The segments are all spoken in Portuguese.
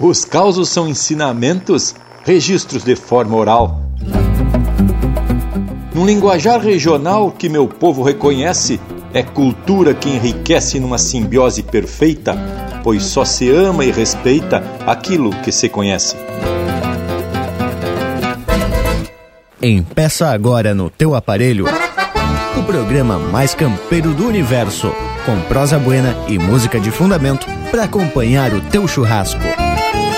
Os causos são ensinamentos, registros de forma oral. Num linguajar regional que meu povo reconhece, é cultura que enriquece numa simbiose perfeita, pois só se ama e respeita aquilo que se conhece. Empeça agora no teu aparelho o programa mais campeiro do universo, com prosa buena e música de fundamento para acompanhar o teu churrasco.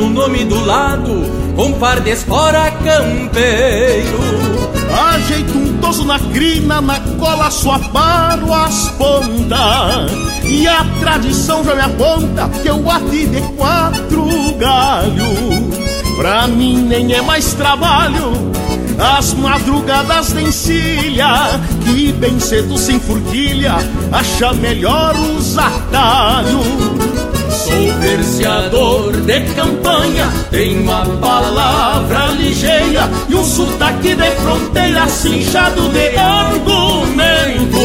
O nome do lado, com par de espora campeiro. Ajeito um toso na crina, na cola só paro as pontas e a tradição já me aponta que eu bati de quatro galhos. Pra mim nem é mais trabalho as madrugadas de encilha, que bem cedo sem forquilha, acha melhor os atalhos. Sou verseador de campanha, tenho a palavra ligeira e um sotaque de fronteira cinchado de argumento.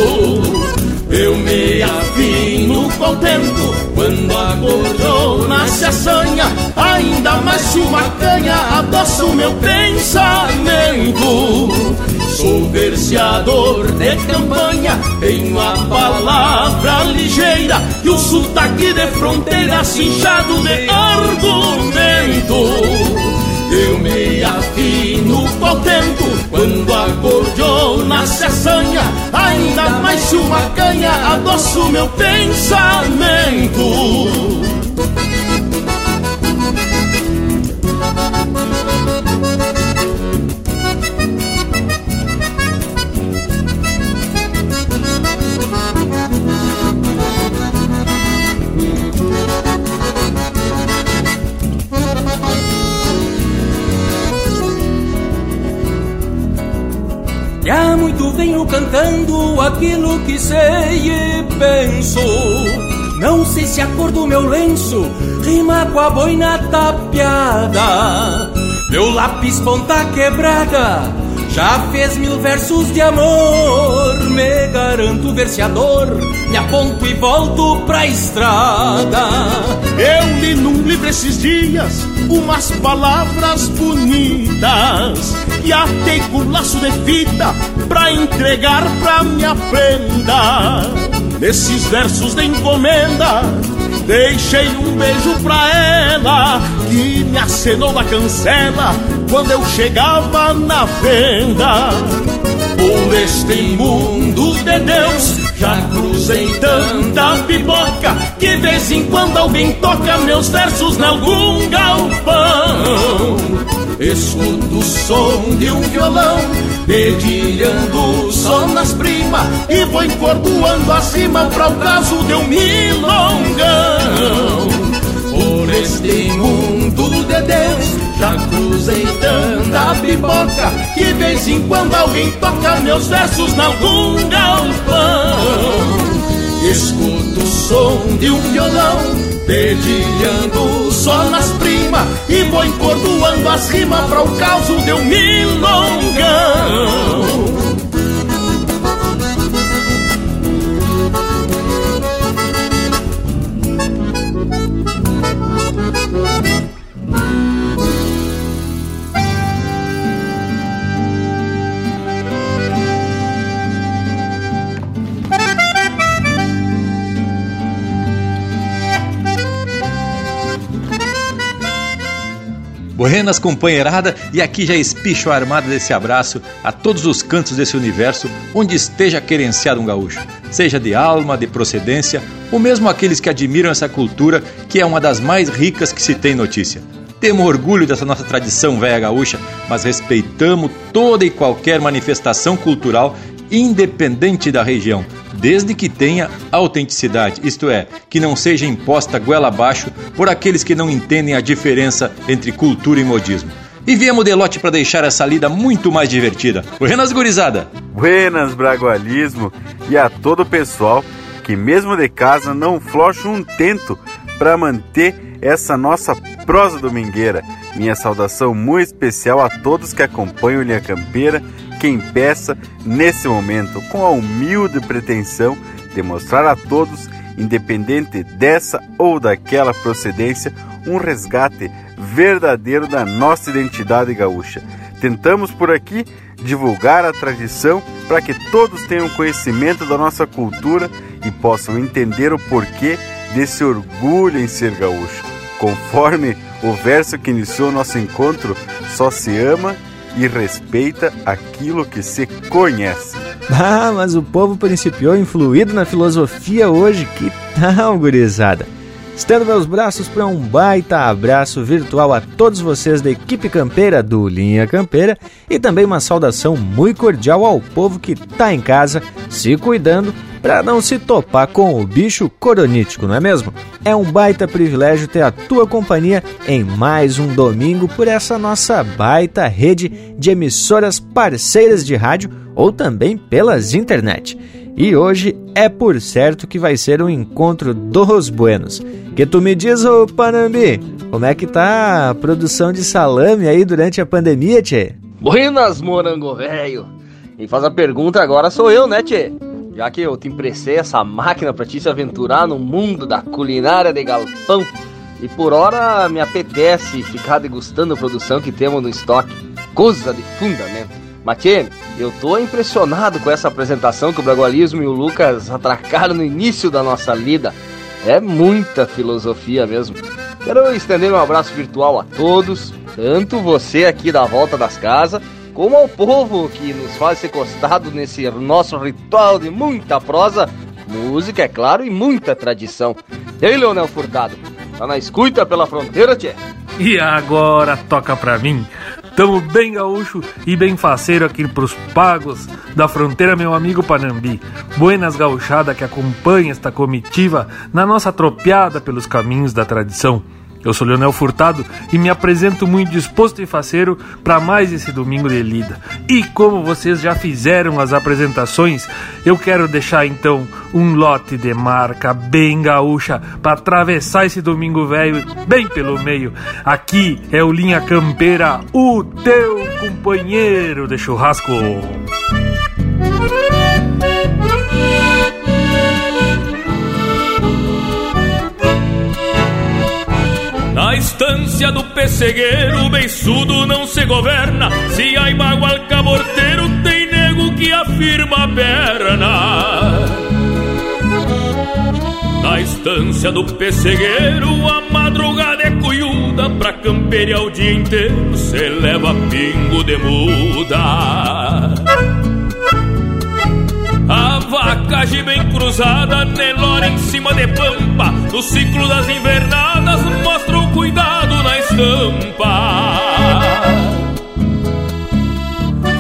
Eu me afino com o tempo Quando a cordona se assanha. Ainda mais uma canha adoça o meu pensamento Sou verseador de campanha Tenho a palavra ligeira E o sotaque de fronteira cinchado de argumento. Eu me afino o tempo Quando a cordiona se assanha Ainda mais uma canha adoça o meu pensamento venho cantando aquilo que sei e penso. Não sei se a cor do meu lenço rima com a boina tapeada. Meu lápis ponta quebrada já fez mil versos de amor. Me garanto verseador, me aponto e volto pra estrada. Eu li num livro esses dias umas palavras bonitas e atei com laço de fita pra entregar pra minha prenda. Nesses versos de encomenda, deixei um beijo pra ela que me acenou na cancela quando eu chegava na venda. Por este mundo de Deus já cruzei tanta pipoca que de vez em quando alguém toca meus versos em algum galpão. Escuto o som de um violão dedilhando só nas primas e vou encordoando acima para o caso de um milongão. Por este mundo de Deus já cruzei tanta pipoca Que vez em quando alguém toca meus versos em algum galpão Escuto o som de um violão Dedilhando só nas primas E vou encordoando as rimas para o caos de um milongão Buenas, companheirada, e aqui já espicho a armada desse abraço a todos os cantos desse universo onde esteja querenciado um gaúcho, seja de alma, de procedência, ou mesmo aqueles que admiram essa cultura que é uma das mais ricas que se tem notícia. Temos orgulho dessa nossa tradição velha gaúcha, mas respeitamos toda e qualquer manifestação cultural independente da região, desde que tenha autenticidade, isto é, que não seja imposta goela abaixo por aqueles que não entendem a diferença entre cultura e modismo. E viemos de lote para deixar essa lida muito mais divertida. Buenas, gurizada! Buenas, bragualismo! E a todo o pessoal que mesmo de casa não flocha um tento para manter essa nossa prosa domingueira. Minha saudação muito especial a todos que acompanham Linha Campeira quem peça nesse momento, com a humilde pretensão de mostrar a todos, independente dessa ou daquela procedência, um resgate verdadeiro da nossa identidade gaúcha. Tentamos por aqui divulgar a tradição para que todos tenham conhecimento da nossa cultura e possam entender o porquê desse orgulho em ser gaúcho. Conforme o verso que iniciou nosso encontro, só se ama e respeita aquilo que se conhece. Ah, mas o povo principiou influído na filosofia hoje, que tal, gurizada? Estendo meus braços para um baita abraço virtual a todos vocês da equipe campeira do Linha Campeira e também uma saudação muito cordial ao povo que está em casa, se cuidando para não se topar com o bicho coronítico, não é mesmo? É um baita privilégio ter a tua companhia em mais um domingo por essa nossa baita rede de emissoras parceiras de rádio ou também pelas internet. E hoje é por certo que vai ser um encontro dos buenos. Que tu me diz, ô Panambi, como é que tá a produção de salame aí durante a pandemia, tchê? Buenas, morango velho! E faz a pergunta agora sou eu, né, tchê? já que eu te emprestei essa máquina para te se aventurar no mundo da culinária de galpão. E por hora me apetece ficar degustando a produção que temos no estoque. Coisa de fundamento. Matê, eu tô impressionado com essa apresentação que o Bragualismo e o Lucas atracaram no início da nossa lida. É muita filosofia mesmo. Quero estender um abraço virtual a todos, tanto você aqui da volta das casas, como ao povo que nos faz ser costado nesse nosso ritual de muita prosa, música, é claro, e muita tradição. E aí, Leonel Furtado, tá na escuta pela fronteira, tchê? E agora toca pra mim. Tamo bem gaúcho e bem faceiro aqui pros pagos da fronteira, meu amigo Panambi. Buenas gauchada que acompanha esta comitiva na nossa tropeada pelos caminhos da tradição. Eu sou Leonel Furtado e me apresento muito disposto e faceiro para mais esse domingo de lida. E como vocês já fizeram as apresentações, eu quero deixar então um lote de marca bem gaúcha para atravessar esse domingo velho bem pelo meio. Aqui é o Linha Campeira, o teu companheiro de churrasco. Na estância do pessegueiro, o beiçudo não se governa. Se há mágoa al caborteiro, tem nego que afirma a perna. Na estância do pessegueiro, a madrugada é cuyuda. Pra campear o dia inteiro, se leva pingo de muda. A vacagem bem cruzada, Nelora em cima de pampa. No ciclo das invernadas mostra o cuidado na estampa.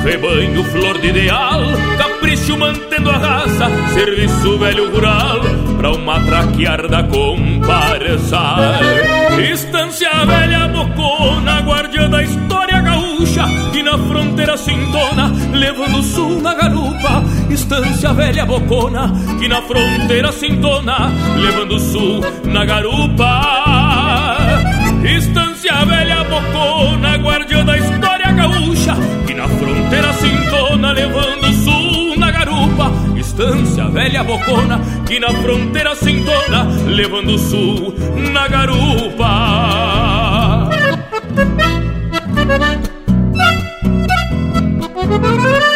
Rebanho flor de ideal, capricho mantendo a raça. Serviço velho rural, pra uma traquear da comparsa Estância velha bocona, guardiã da história gaúcha Que na fronteira se entona, levando o sul na garupa Estância velha bocona, que na fronteira se entona Levando o sul na garupa. Estância velha bocona, guardiã da história gaúcha Que na fronteira se entona, levando o sul na garupa. Estância velha bocona, que na fronteira se entona Levando o sul na garupa Música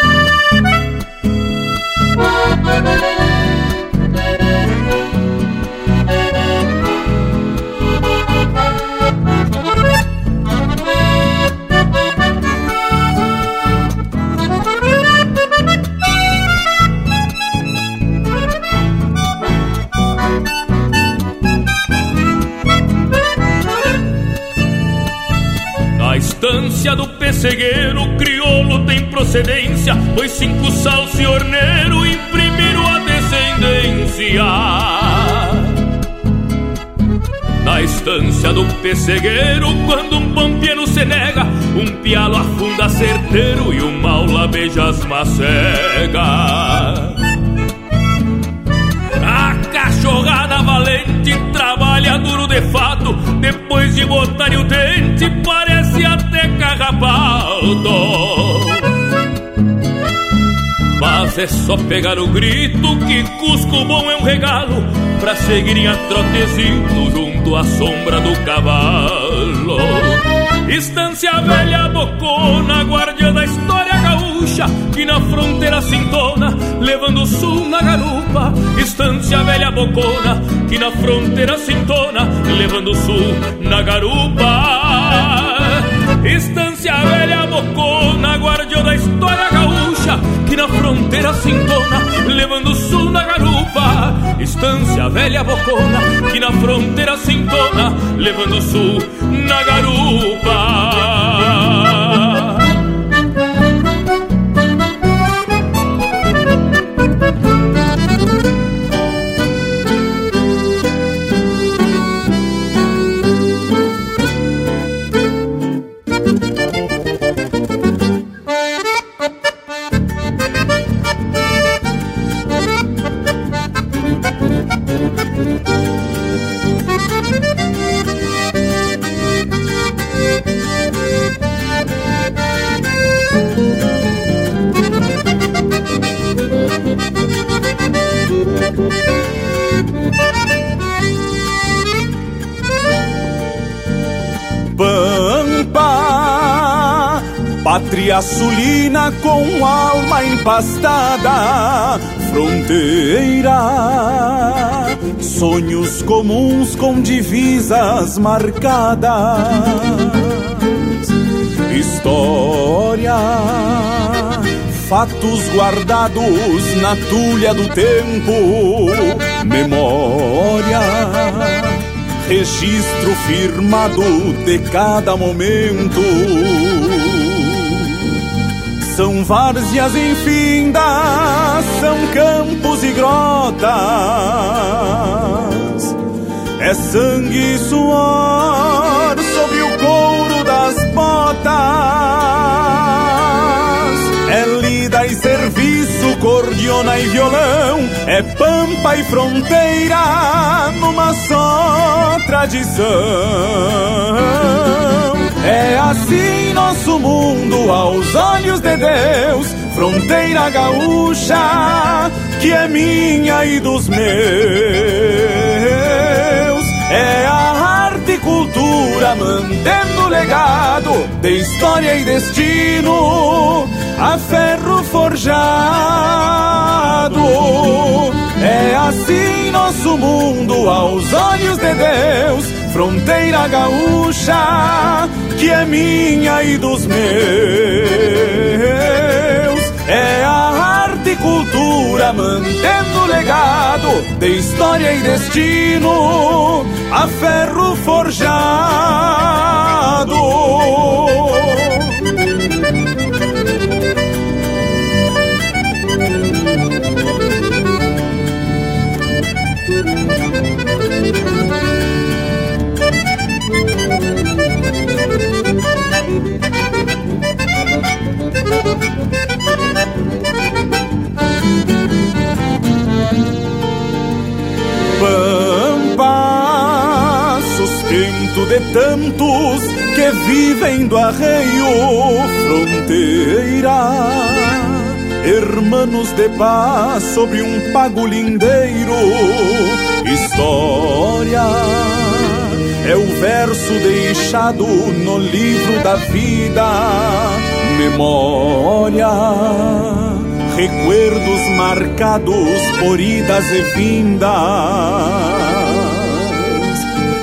pessegueiro crioulo tem procedência, pois cinco salso e orneiro imprimiram a descendência. Na estância do pessegueiro, quando um pampiano se nega, um pialo afunda certeiro e o maula beija as macegas. Trabalha duro de fato, depois de botar o dente, parece até carrapato. Mas é só pegar o grito que Cusco bom é um regalo Pra seguirem a trotezito junto à sombra do cavalo Estância velha bocona, guardiã da história gaúcha Que na fronteira sintona, levando o sul na garupa Estância velha bocona, que na fronteira sintona Levando o sul na garupa. Estância velha bocona, guardiã da história gaúcha Que na fronteira sintona, levando o sul na garupa. Estância velha bocona, que na fronteira sintona Levando o sul na garupa com alma empastada, fronteira, sonhos comuns com divisas marcadas, história, fatos guardados na tulha do tempo, memória registro firmado de cada momento. São várzeas infindas, são campos e grotas. É sangue e suor sobre o couro das botas. É lida e serviço, cordiona e violão. É pampa e fronteira numa só tradição. É assim nosso mundo aos olhos de Deus, fronteira gaúcha que é minha e dos meus. É a arte e cultura mantendo o legado de história e destino a ferro forjado. É assim nosso mundo aos olhos de Deus, fronteira gaúcha é minha e dos meus. É a arte e cultura mantendo o legado de história e destino a ferro forjado. Pampa, sustento de tantos que vivem do arreio, fronteira, hermanos de paz sobre um pago lindeiro, história. É o verso deixado no livro da vida, memória recuerdos marcados por idas e vindas.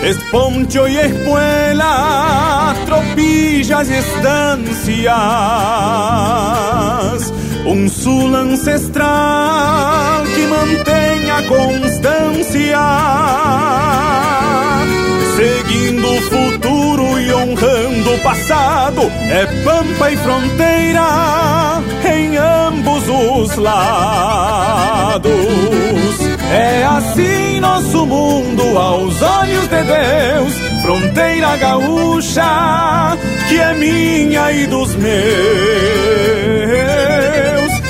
Esponcho y espuela, tropillas y estancias. Um sul ancestral que mantém a constância, seguindo o futuro e honrando mundo passado é pampa e fronteira em ambos os lados. É assim nosso mundo aos olhos de Deus, fronteira gaúcha que é minha e dos meus.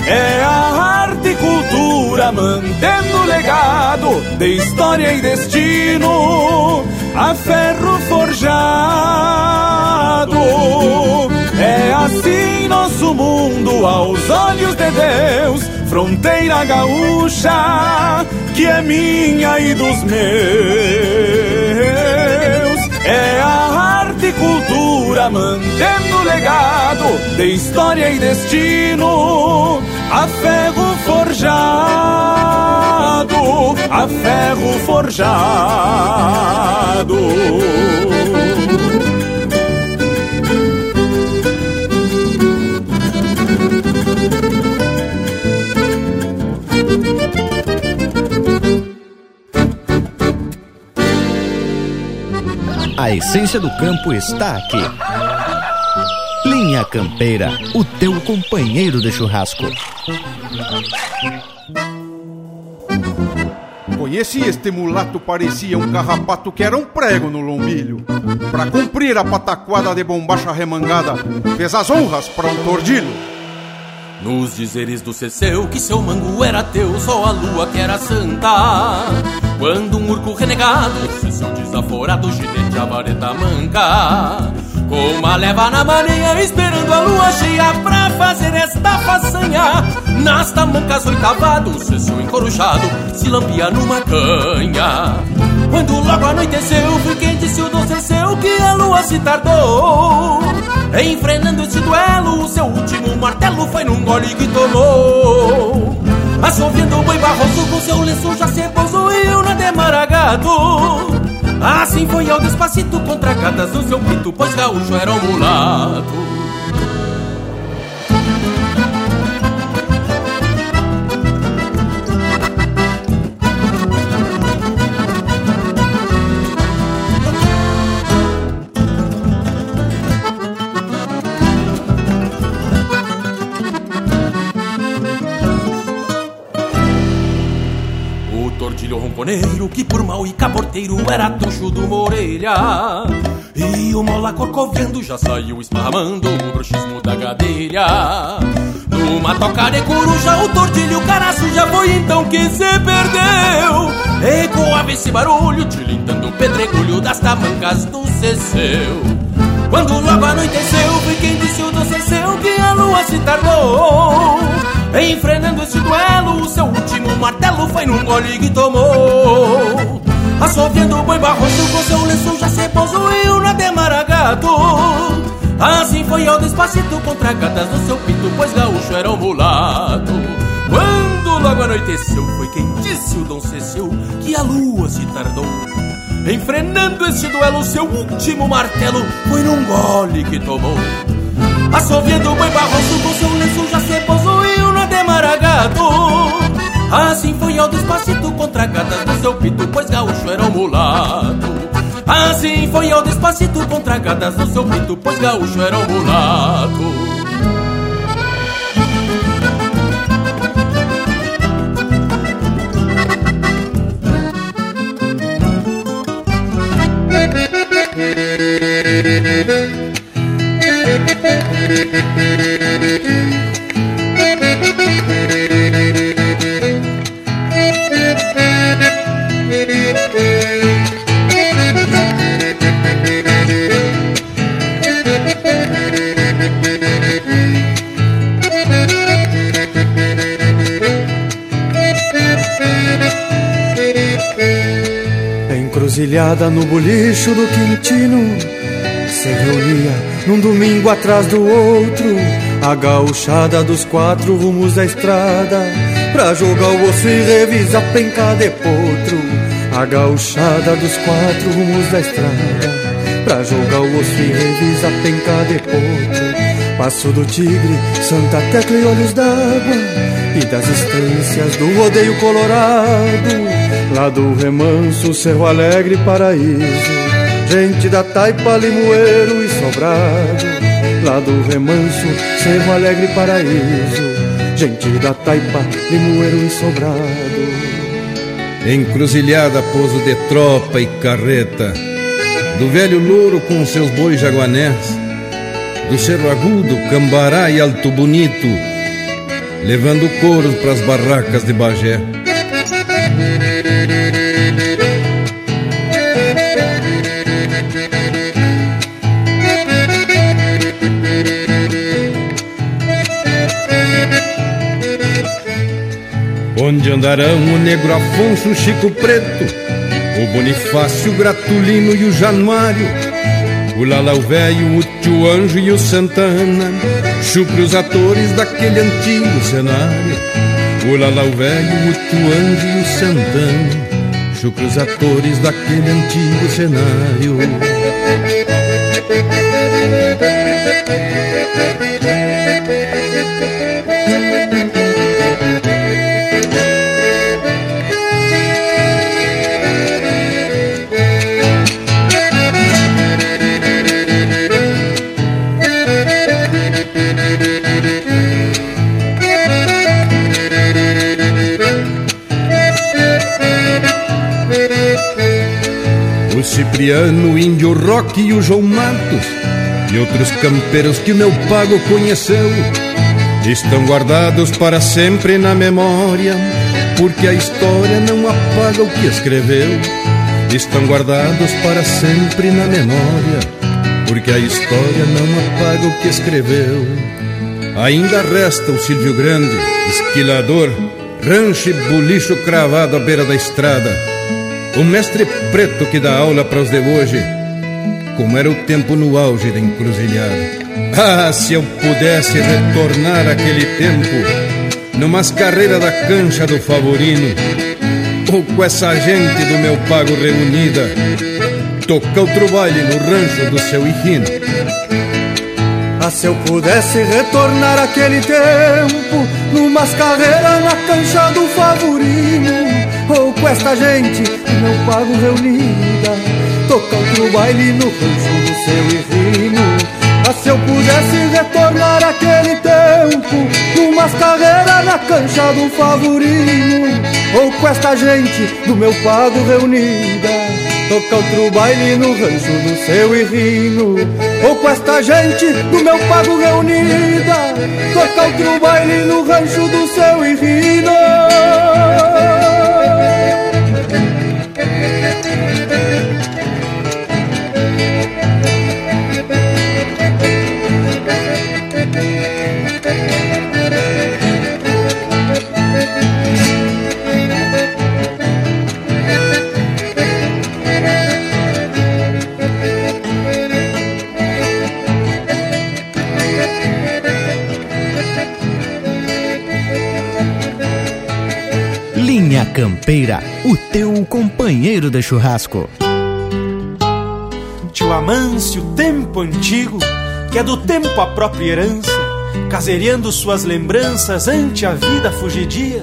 É a arte e cultura mantendo legado de história e destino a ferro forjado. É assim nosso mundo aos olhos de Deus, fronteira gaúcha que é minha e dos meus. É a arte e cultura mantendo legado de história e destino a ferro forjado, a ferro forjado. A essência do campo está aqui. Linha Campeira, o teu companheiro de churrasco. Conheci este mulato, parecia um carrapato que era um prego no lombilho. Pra cumprir a pataquada de bombacha remangada, fez as honras pra um tordilho. Nos dizeres do Ceceu que seu mango era teu, só a lua que era santa. Quando um urco renegado, Ceceu desaforado, ginete a vareta manca. Com uma leva na maneia, esperando a lua cheia pra fazer esta façanha. Nas tamancas oitavado, Ceceu encorujado, se lampia numa canha. Quando logo anoiteceu, foi quem disse o doce seu que a lua se tardou. Enfrenando este duelo, o seu último martelo foi num gole que tomou. Assoviando o boi barroso com seu lenço já se possuiu na demaragado. Assim foi ao despacito contra gatas do seu pito, pois gaúcho era um mulato. Tordilho ronconeiro, que por mal e caborteiro era tucho de uma orelha. E o mola corcoviando já saiu esparramando o bruxismo da gadelha. Numa toca de coruja, o tordilho caraço já foi então que se perdeu. Ecoava esse barulho, tilintando o pedregulho das tamancas do Ceceu. Quando logo anoiteceu, foi quem disse o doce seu que a lua se tardou. Enfrenando este duelo, o seu último martelo foi num gole que tomou. Assoviando o boi barroso com seu lenço já se possuiu na demaragato. Assim foi ao despacito contra gatas no seu pito, pois gaúcho era um mulato. Quando logo anoiteceu, foi quem disse o Dom Cecil que a lua se tardou. Enfrenando este duelo, seu último martelo foi num gole que tomou. Assoviando o boi barroso com seu lenço já se possuiu demaragato. Assim foi ao despacito contra gatas do seu pito, pois gaúcho era um mulato. Assim foi ao despacito contra gatas do seu pito, pois gaúcho era um mulato. No bolicho do Quintino Se reunia num domingo atrás do outro A gauchada dos quatro rumos da estrada Pra jogar o osso e revisar penca de potro A gauchada dos quatro rumos da estrada Pra jogar o osso e revisar penca de potro Passo do Tigre, Santa Tecla e Olhos d'Água E das estâncias do rodeio colorado Lá do remanso, Cerro Alegre, Paraíso. Gente da taipa, limoeiro e sobrado Lá do remanso, cerro alegre paraíso. Gente da taipa, limoeiro e sobrado. Encruzilhada, pouso de tropa e carreta. Do velho louro com seus bois jaguanés. Do cerro agudo, cambará e alto bonito Levando couro pras barracas de Bagé. Onde andarão o negro Afonso, o Chico Preto, o Bonifácio, o Gratulino e o Januário, o Lalau Velho, o Tio Anjo e o Santana, chupre os atores daquele antigo cenário. O Lalau Velho, o Anjo e o Santana, chupre os atores daquele antigo cenário. Cipriano, o Índio Rock e o João Matos e outros campeiros que o meu pago conheceu estão guardados para sempre na memória, porque a história não apaga o que escreveu. Estão guardados para sempre na memória, porque a história não apaga o que escreveu. Ainda resta o Silvio Grande, esquilador, rancho e bulicho cravado à beira da estrada o mestre preto que dá aula para os de hoje, como era o tempo no auge da encruzilhada. Ah, se eu pudesse retornar aquele tempo, numas carreiras da cancha do Favorino, ou com essa gente do meu pago reunida, tocar outro baile no rancho do seu Irrino. Ah, se eu pudesse retornar aquele tempo, numas carreiras na cancha do Favorino, ou com esta gente não pago reunida Tocar outro baile no rancho do seu irrino Ah, se eu pudesse retornar aquele tempo Numas carreiras na cancha do favorino Ou com esta gente do meu pago reunida Tocar outro baile no rancho do seu irrino Ou com esta gente do meu pago reunida Tocar outro baile no rancho do seu irrino Campeira, o teu companheiro de churrasco. Tio Amâncio, tempo antigo, que é do tempo a própria herança, casereando suas lembranças ante a vida fugidia,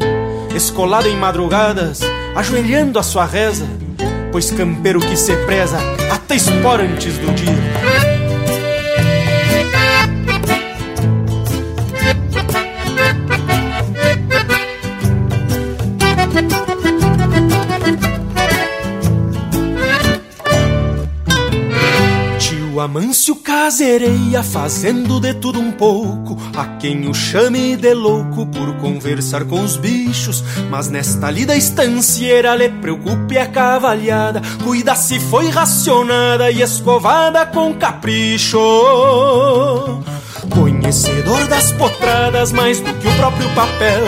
escolado em madrugadas, ajoelhando a sua reza, pois campeiro que se preza até espora antes do dia. Casereia, fazendo de tudo um pouco. A quem o chame de louco por conversar com os bichos. Mas nesta lida estancieira lhe preocupe a cavalhada. Cuida se foi racionada e escovada com capricho. Conhecedor das potradas mais do que o próprio papel.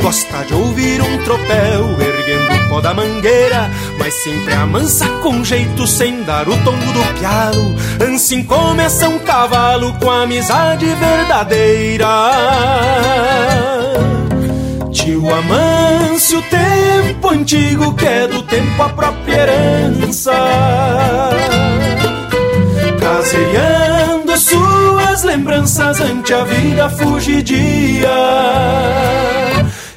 Gosta de ouvir um tropel o pó da mangueira, mas sempre amansa com jeito sem dar o tombo do pialo. Assim começa um cavalo com amizade verdadeira. Tio Amâncio, tempo antigo que é do tempo a própria herança. Caseiriando suas lembranças ante a vida fugidia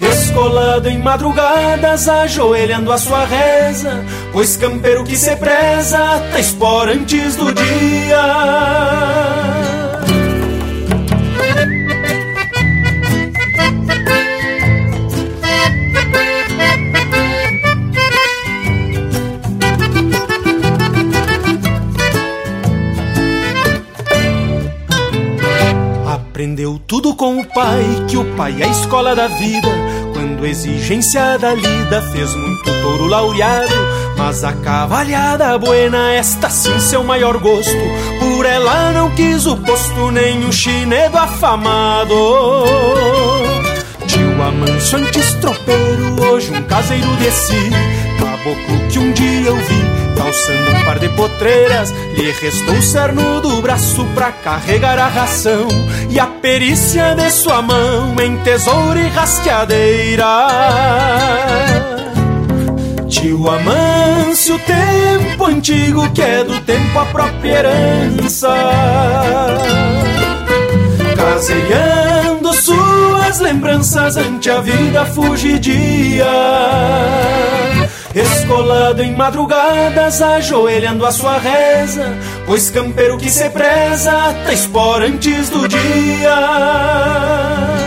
escolado em madrugadas, ajoelhando a sua reza, pois campeiro que se preza, tá espora antes do dia. Aprendeu tudo com o pai, que o pai é a escola da vida. Quando exigência da lida fez muito touro laureado. Mas a cavalhada buena, esta sim seu maior gosto. Por ela não quis o posto, nem o chinedo afamado. Tio Amanso antes tropeiro, hoje um caseiro de si. Caboclo que um dia eu vi Calçando um par de potreiras, lhe restou o cerno do braço pra carregar a ração e a perícia de sua mão em tesouro e rasqueadeira. Tio Amâncio, tempo antigo que é do tempo a própria herança. Caseando suas lembranças ante a vida fugidia Escolado em madrugadas, ajoelhando a sua reza, pois campeiro que se preza, tá espora antes do dia.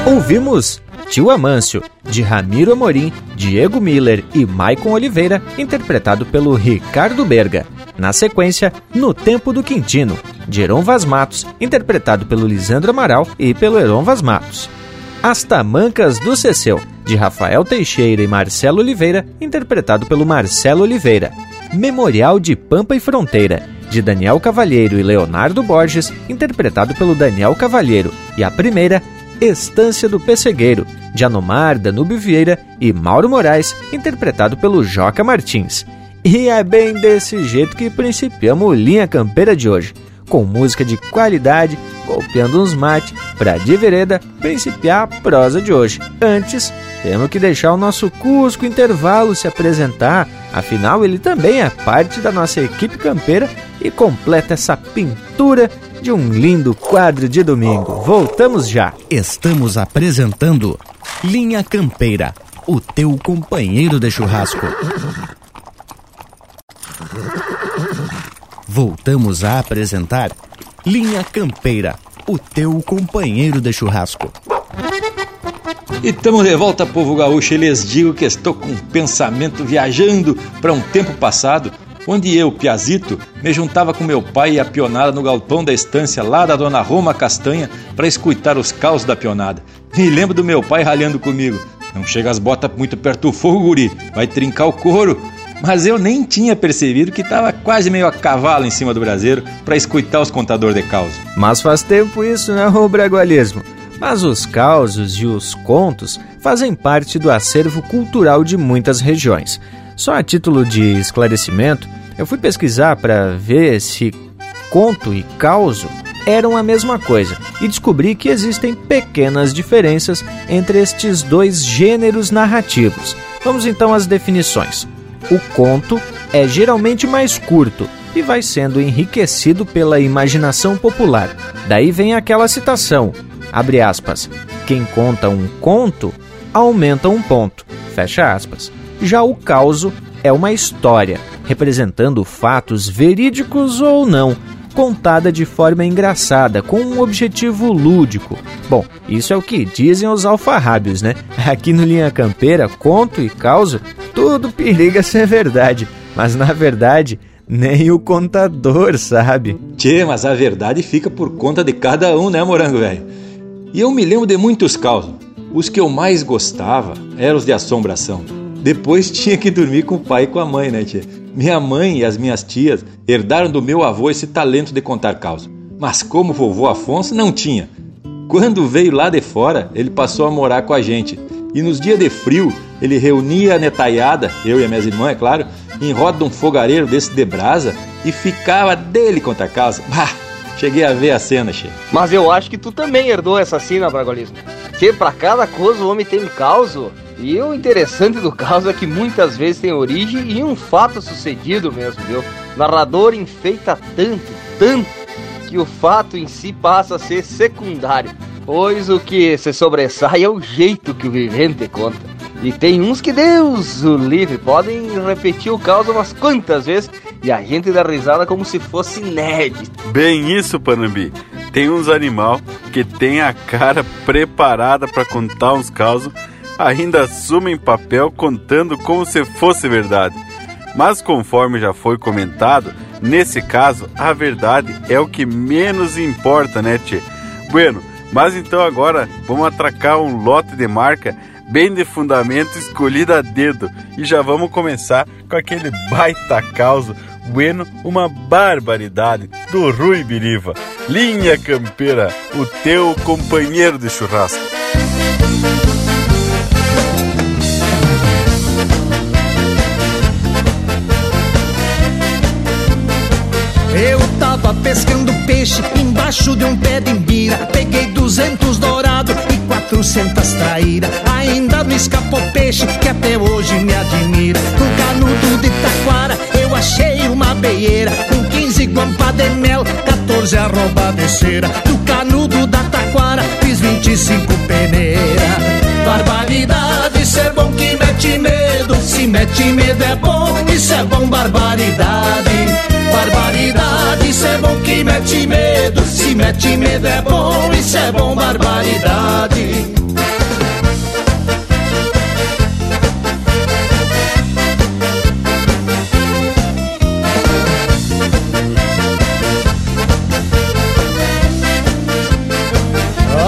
Ouvimos Tio Amâncio, de Ramiro Amorim, Diego Miller e Maicon Oliveira, interpretado pelo Ricardo Berga. Na sequência, No Tempo do Quintino, de Heron Vaz Matos, interpretado pelo Lisandro Amaral e pelo Heron Vaz Matos. As Tamancas do Ceceu, de Rafael Teixeira e Marcelo Oliveira, interpretado pelo Marcelo Oliveira. Memorial de Pampa e Fronteira, de Daniel Cavalheiro e Leonardo Borges, interpretado pelo Daniel Cavalheiro. E a primeira, Estância do Pessegueiro, de Anomar Danúbio Vieira e Mauro Moraes, interpretado pelo Joca Martins. E é bem desse jeito que principiamos Linha Campeira de hoje com música de qualidade, golpeando uns mate, para de vereda principiar a prosa de hoje. Antes, temos que deixar o nosso Cusco Intervalo se apresentar, afinal ele também é parte da nossa equipe campeira e completa essa pintura de um lindo quadro de domingo. Voltamos já. Estamos apresentando Linha Campeira, o teu companheiro de churrasco voltamos a apresentar Linha Campeira, o teu companheiro de churrasco. E estamos de volta, povo gaúcho, e lhes digo que estou com um pensamento viajando para um tempo passado, onde eu, Piazito, me juntava com meu pai e a pionada no galpão da estância lá da dona Roma Castanha para escutar os caos da pionada. Me lembro do meu pai ralhando comigo. Não chega as botas muito perto do fogo, guri, vai trincar o couro mas eu nem tinha percebido que estava quase meio a cavalo em cima do braseiro para escutar os contadores de causa. Mas faz tempo isso, né, o bragualismo? Mas os causos e os contos fazem parte do acervo cultural de muitas regiões. Só a título de esclarecimento, eu fui pesquisar para ver se conto e causo eram a mesma coisa e descobri que existem pequenas diferenças entre estes dois gêneros narrativos. Vamos então às definições. O conto é geralmente mais curto e vai sendo enriquecido pela imaginação popular. Daí vem aquela citação, abre aspas, quem conta um conto aumenta um ponto, fecha aspas. Já o causo é uma história, representando fatos verídicos ou não, contada de forma engraçada, com um objetivo lúdico. Bom, isso é o que dizem os alfarrábios, né? Aqui no Linha Campeira, conto e causa, tudo periga ser verdade, mas na verdade nem o contador sabe. Tchê, mas a verdade fica por conta de cada um, né, morango velho? E eu me lembro de muitos causos. Os que eu mais gostava eram os de assombração. Depois tinha que dormir com o pai e com a mãe, né, tia? Minha mãe e as minhas tias herdaram do meu avô esse talento de contar causa. Mas como o vovô Afonso não tinha. Quando veio lá de fora, ele passou a morar com a gente. E nos dias de frio, ele reunia a netaiada, eu e as minhas irmãs, é claro, em roda de um fogareiro desse de brasa e ficava dele contra casa. Bah, cheguei a ver a cena, che. Mas eu acho que tu também herdou essa cena, Bragolismo. Que pra cada coisa o homem tem um caos. E o interessante do caso é que muitas vezes tem origem em um fato sucedido mesmo, viu? O narrador enfeita tanto, tanto, que o fato em si passa a ser secundário, pois o que se sobressai é o jeito que o vivente conta. E tem uns que Deus o livre, podem repetir o caos umas quantas vezes e a gente dá risada como se fosse nerd. Bem isso, Panambi. Tem uns animal que tem a cara preparada para contar uns causos, ainda assumem papel contando como se fosse verdade. Mas conforme já foi comentado, nesse caso a verdade é o que menos importa, né, tchê? Bueno, mas então agora vamos atracar um lote de marca bem de fundamento escolhido a dedo e já vamos começar com aquele baita causa bueno, uma barbaridade do Rui Biriva. Linha Campeira, o teu companheiro de churrasco. Pescando peixe embaixo de um pé de imbira. Peguei duzentos dourado e quatrocentas traíra. Ainda me escapou peixe que até hoje me admira. No canudo de taquara eu achei uma beieira. Com quinze guampa de mel, 14 arroba de cera. Do canudo da taquara fiz vinte e cinco peneira. Barbaridade, isso é bom que mete medo. Se mete medo é bom, isso é bom, barbaridade. Barbaridade, isso é bom que mete medo. Se mete medo é bom, isso é bom, barbaridade.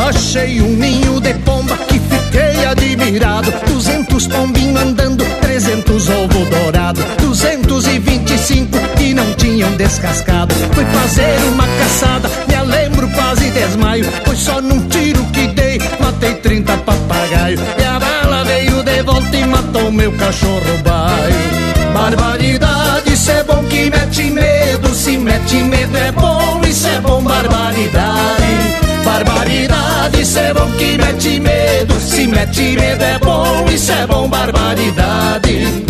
Achei um ninho de pomba que fiquei admirado. Duzentos pombinhos andando, trezentos ovo dourado. Duzentos e vinte e cinco que não tinham descascado. Fui fazer uma caçada, me lembro quase desmaio. Foi só num tiro que dei, matei trinta papagaio. E a bala veio de volta e matou meu cachorro baio. Barbaridade, isso é bom que mete medo. Se mete medo é bom, isso é bom, barbaridade. Barbaridade, isso é bom que mete medo. Se mete medo é bom, isso é bom, barbaridade.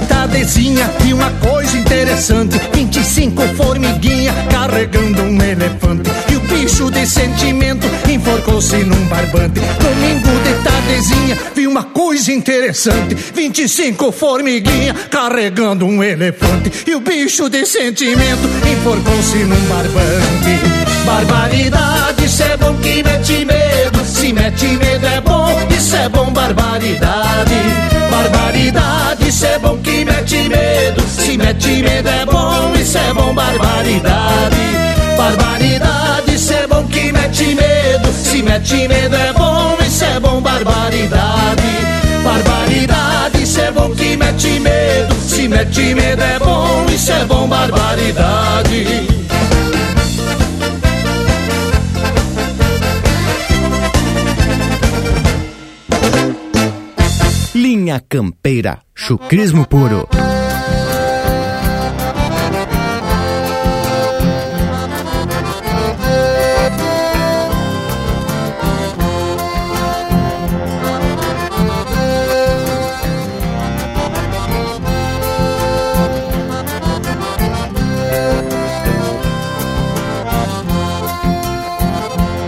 Tardezinha e uma coisa interessante. 25 formiguinha carregando um elefante. E o bicho de sentimento enforcou-se num barbante. Domingo de tardezinha vi uma coisa interessante. 25 formiguinha carregando um elefante. E o bicho de sentimento enforcou-se num barbante. Barbaridade, isso é bom que mete medo. Se mete medo é bom, isso é bom, barbaridade. Barbaridade, isso é bom que mete medo. Se mete medo é bom, isso é bom, barbaridade. Barbaridade, isso é bom que mete medo. Se mete medo é bom, isso é bom, barbaridade. Barbaridade, isso é bom que mete medo. Se mete medo é bom, isso é bom, barbaridade Linha Campeira, chucrismo puro.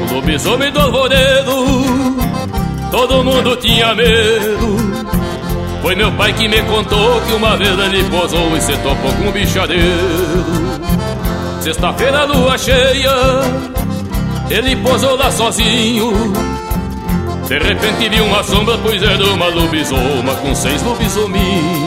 O lobisomem do alvoredo, todo mundo tinha medo. Foi meu pai que me contou que uma vez ele posou e se topou com um bichadeiro. Sexta-feira, lua cheia, ele posou lá sozinho. De repente vi uma sombra, pois era uma lobisoma com seis lobisominhos.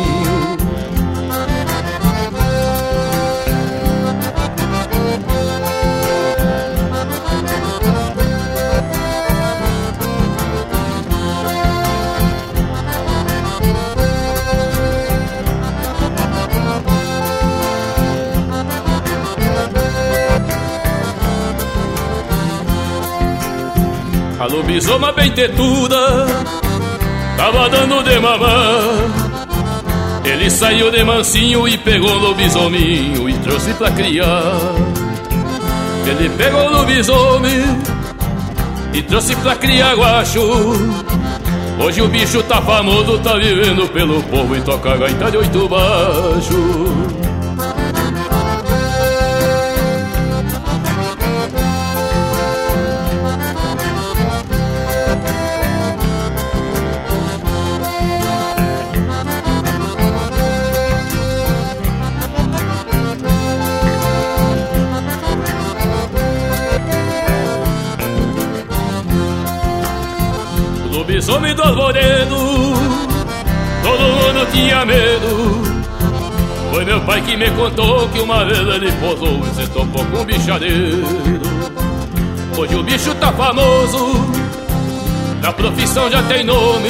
A lobisoma bem tetuda Tava dando de mamar Ele saiu de mansinho e pegou o lobisominho E trouxe pra criar. Ele pegou o lobisomem E trouxe pra criar guacho. Hoje o bicho tá famoso, tá vivendo pelo povo e toca gaita de oito baixo. Lobisomem do arvoredo Todo mundo tinha medo. Foi meu pai que me contou que uma vez ele posou e se topou com um bichadeiro. Hoje o bicho tá famoso. Na profissão já tem nome.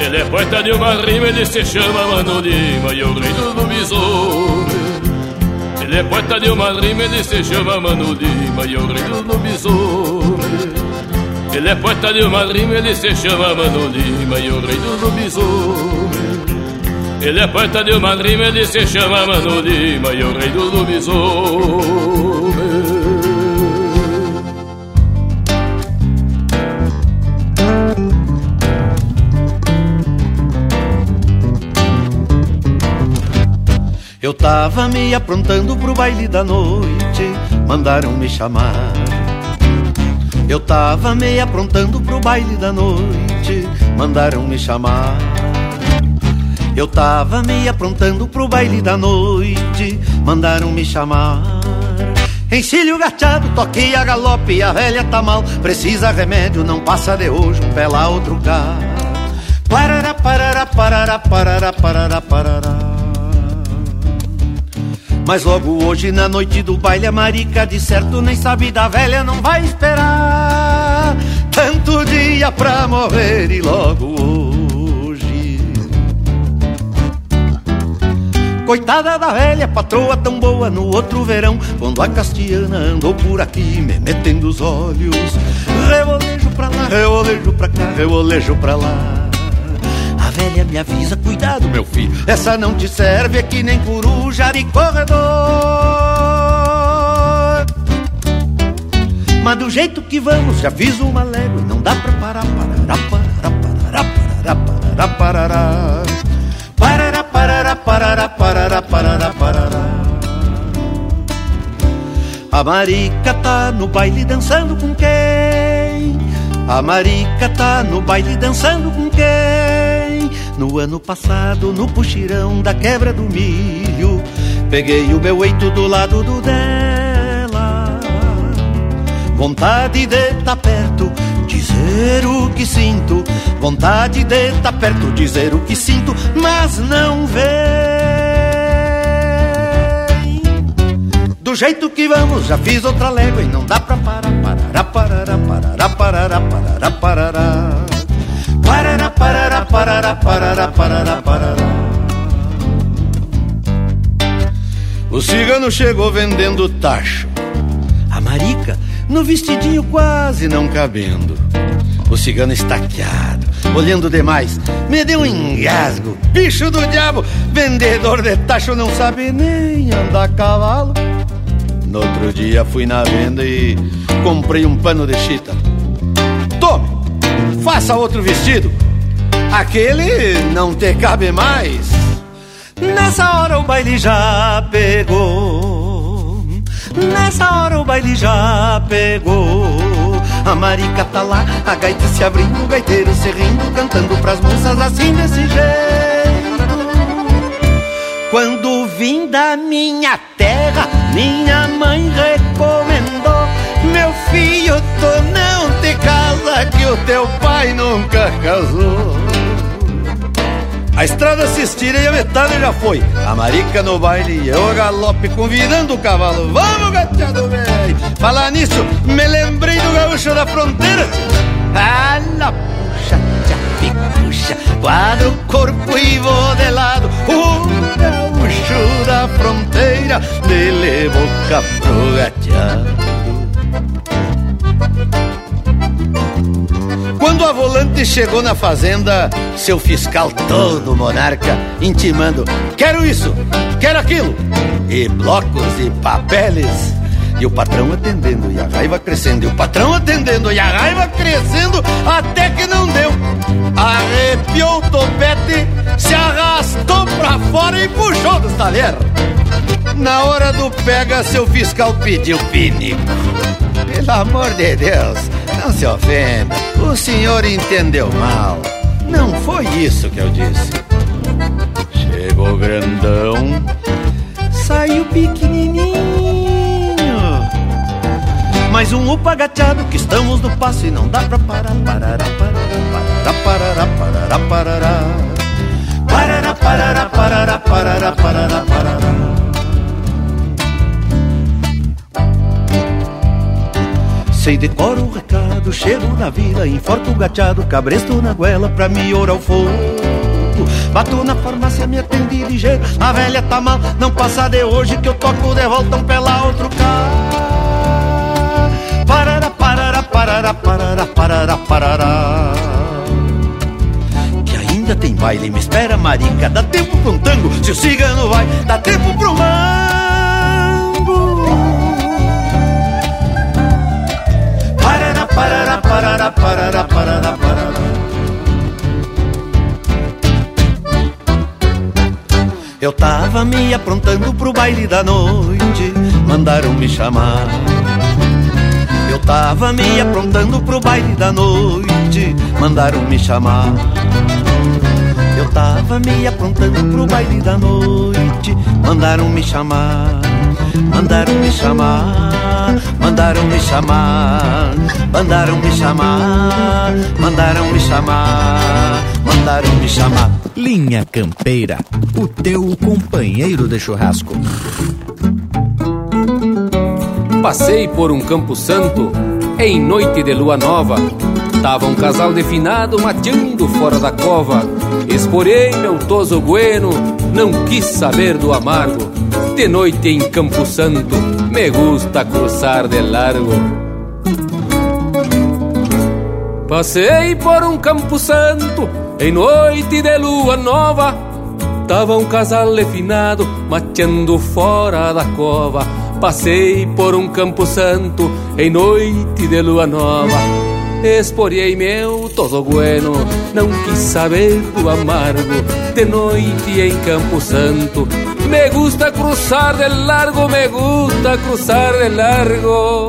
Ele é poeta de uma rima, ele se chama Mano Lima E o rei do lobisomem. Ele é poeta de uma rima, ele se chama Mano Lima E o rei do lobisomem ele é poeta de uma rima, ele se chama Mano Lima e o rei do lobisomem. Ele é poeta de uma rima, ele se chama Mano Lima e o rei do lobisomem. Eu tava me aprontando pro baile da noite, mandaram me chamar. Eu tava meio aprontando pro baile da noite, mandaram me chamar. Eu tava meio aprontando pro baile da noite, mandaram me chamar. Encilho gachado, toquei a galope, a velha tá mal, precisa remédio, não passa de hoje, um pé lá, outro cá. Parará, parará, parará, parará, parará, parará. Mas logo hoje, na noite do baile, a marica de certo nem sabe da velha, não vai esperar tanto dia pra morrer e logo hoje. Coitada da velha, patroa tão boa no outro verão, quando a castiana andou por aqui me metendo os olhos. Revolejo pra lá, revolejo pra cá, revolejo pra lá velha me avisa, cuidado meu filho, essa não te serve, é que nem coruja de corredor. Mas do jeito que vamos, já fiz uma légua, não dá pra parar, parará, parará, parará, parará, parará, parará, parará, parará, parará, parará, parará, parará. A marica tá no baile dançando com quem? A marica tá no baile dançando com quem? No ano passado, no puxirão da quebra do milho, peguei o meu eito do lado do dela. Vontade de tá perto, dizer o que sinto. Vontade de tá perto, dizer o que sinto, mas não vem. Do jeito que vamos, já fiz outra légua e não dá pra parar, parar, parar, parar, parar, parar, parar. Parará, parará, parará, parará, parará, parará. O cigano chegou vendendo tacho. A marica no vestidinho quase não cabendo. O cigano estaqueado, olhando demais, me deu um engasgo. Bicho do diabo, vendedor de tacho não sabe nem andar a cavalo. No outro dia fui na venda e comprei um pano de chita. Tome, faça outro vestido. Aquele não te cabe mais. Nessa hora o baile já pegou. Nessa hora o baile já pegou. A marica tá lá, a gaita se abrindo, o gaiteiro se rindo, cantando pras moças assim desse jeito. Quando vim da minha terra, minha mãe recomendou: Meu filho, tu não o teu pai nunca casou. A estrada se estira e a metade já foi. A marica no baile e eu a galope convidando o cavalo. Vamos, gateado velho! Falar nisso, me lembrei do gaúcho da fronteira. Ala, puxa, já puxa, quadro, corpo e vou de lado. O gaúcho da fronteira me levou pro gateado. Quando a volante chegou na fazenda, seu fiscal todo monarca, intimando: quero isso, quero aquilo, e blocos e papeles E o patrão atendendo e a raiva crescendo. E o patrão atendendo e a raiva crescendo. Até que não deu. Arrepiou o topete, se arrastou pra fora e puxou dos talher. Na hora do pega, seu fiscal pediu pinico. Pelo amor de Deus, não se ofenda. O senhor entendeu mal. Não foi isso que eu disse. Chegou grandão, saiu pequenininho. Mais um upa agachado que estamos no passo e não dá pra parar. Parará, parará, parará, parará, parará, parará. Parará, parará, parará, parará, parará, parará. Sei decoro o recado, chego na vila, enforco o gateado, cabresto na goela pra me orar o fogo. Bato na farmácia, me atendi ligeiro, a velha tá mal, não passa de hoje que eu toco de volta um pela outro cá. Parará, parará, parará, parará, parará, parará. Que ainda tem baile, me espera marica, dá tempo pra um tango, se o cigano vai, dá tempo pro mango. Parará, parará, parará, parará. Eu tava me aprontando pro baile da noite, mandaram me chamar. Eu tava me aprontando pro baile da noite, mandaram me chamar. Eu tava me aprontando pro baile da noite, mandaram me chamar. Mandaram me chamar, mandaram me chamar, mandaram me chamar, mandaram me chamar, mandaram me chamar. Linha Campeira, o teu companheiro de churrasco. Passei por um campo santo em noite de lua nova. Tava um casal de finado mateando fora da cova. Esporei meu toso bueno, não quis saber do amargo. De noite em Campo Santo, me gusta cruzar de largo. Passei por um Campo Santo em noite de lua nova. Tava um casal refinado mateando fora da cova. Passei por um Campo Santo em noite de lua nova. Esporei meu toso bueno, não quis saber do amargo. De noite em Campo Santo, me gusta cruzar de largo, me gusta cruzar de largo.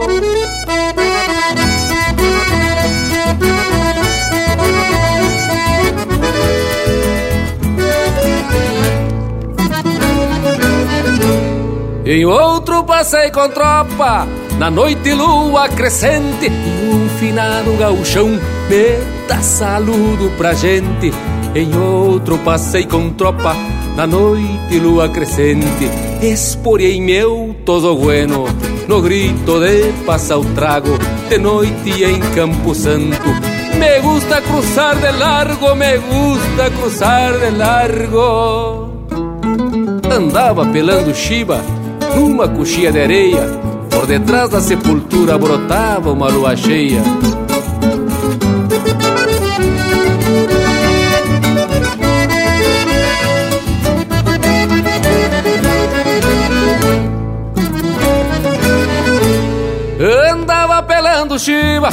Em outro passei com tropa, na noite lua crescente, e um finado gauchão me dá saludo pra gente. Em outro passei com tropa, na noite lua crescente, esporei meu toso bueno, no grito de passar o trago, de noite em Campo Santo. Me gusta cruzar de largo, me gusta cruzar de largo. Andava pelando chiba numa coxinha de areia, detrás da sepultura brotava uma lua cheia. Andava pelando chiva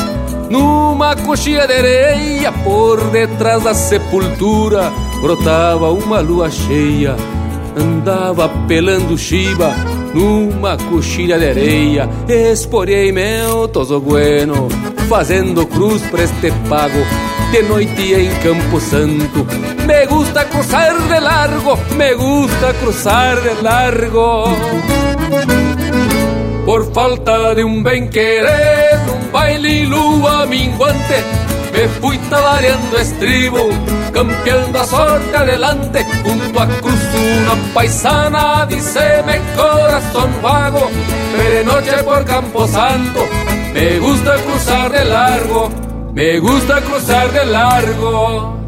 numa coxinha de areia, por detrás da sepultura brotava uma lua cheia. Andava pelando chiba numa coxilha de areia, esporei meu toso bueno, fazendo cruz pra este pago, de noite em Campo Santo. Me gusta cruzar de largo, me gusta cruzar de largo. Por falta de um bem querer, um baile lua minguante, me fui talareando estribo, campeando a sorte adelante, junto a cruz una paisana, díceme corazón vago, pero noche por Campo Santo, me gusta cruzar de largo, me gusta cruzar de largo.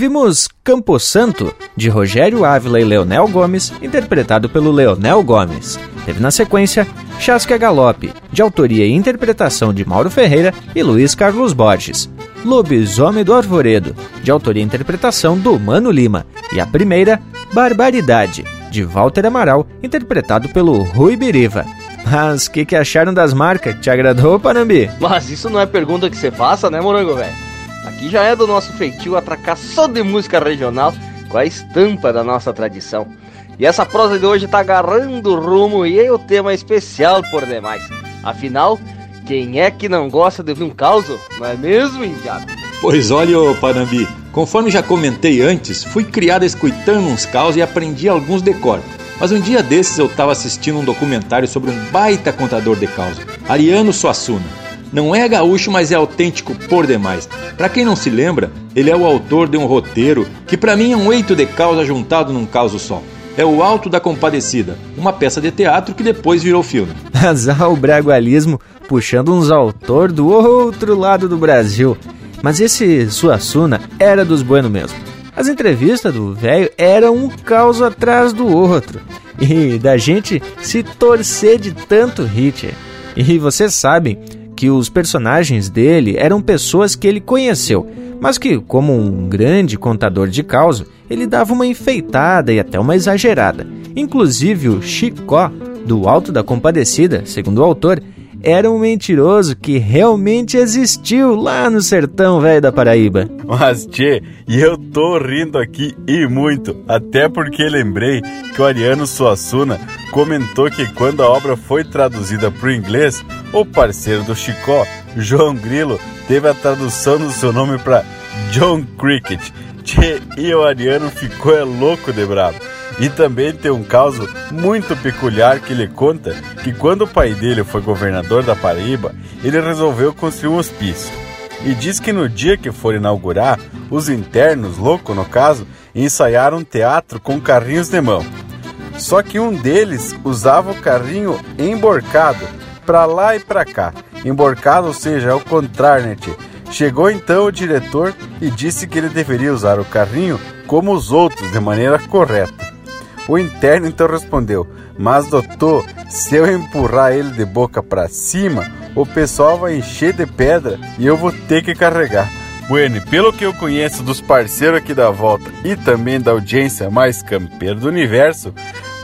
Ouvimos Campo Santo, de Rogério Ávila e Leonel Gomes, interpretado pelo Leonel Gomes. Teve na sequência Chasca Galope, de autoria e interpretação de Mauro Ferreira e Luiz Carlos Borges. Lobisomem do Arvoredo, de autoria e interpretação do Mano Lima. E a primeira, Barbaridade, de Walter Amaral, interpretado pelo Rui Biriva. Mas o que, que acharam das marcas? Te agradou, Panambi? Mas isso não é pergunta que você faça, né, Morango, velho? Aqui já é do nosso feitio atracar só de música regional com a estampa da nossa tradição. E essa prosa de hoje tá agarrando rumo e é o tema especial por demais. Afinal, quem é que não gosta de ouvir um caos, não é mesmo, Indiado? Pois olha, ô Panambi, conforme já comentei antes, fui criado escutando uns caos e aprendi alguns decor. Mas um dia desses eu estava assistindo um documentário sobre um baita contador de caos, Ariano Suassuna. Não é gaúcho, mas é autêntico por demais. Para quem não se lembra, ele é o autor de um roteiro que para mim é um eito de causa juntado num caos só. É o Alto da Compadecida, uma peça de teatro que depois virou filme. Azar o bragualismo puxando uns autor do outro lado do Brasil. Mas esse Suassuna era dos bueno mesmo. As entrevistas do velho eram um caos atrás do outro. E da gente se torcer de tanto hit. E vocês sabem que os personagens dele eram pessoas que ele conheceu, mas que, como um grande contador de causa, ele dava uma enfeitada e até uma exagerada. Inclusive o Chicó, do Alto da Compadecida, segundo o autor, era um mentiroso que realmente existiu lá no sertão velho da Paraíba. Mas, tchê, e eu tô rindo aqui e muito, até porque lembrei que o Ariano Suassuna comentou que quando a obra foi traduzida para o inglês, o parceiro do Chicó, João Grilo, teve a tradução do seu nome para John Cricket. Tchê, e o Ariano ficou é louco de bravo. E também tem um caso muito peculiar que ele conta que quando o pai dele foi governador da Paraíba, ele resolveu construir um hospício. E diz que no dia que for inaugurar, os internos, louco no caso, ensaiaram um teatro com carrinhos de mão. Só que um deles usava o carrinho emborcado, para lá e para cá. Emborcado, ou seja, ao contrário, né? Chegou então o diretor e disse que ele deveria usar o carrinho como os outros, de maneira correta. O interno então respondeu: Mas doutor, se eu empurrar ele de boca para cima, o pessoal vai encher de pedra e eu vou ter que carregar. Bueno, pelo que eu conheço dos parceiros aqui da volta e também da audiência mais campeira do universo,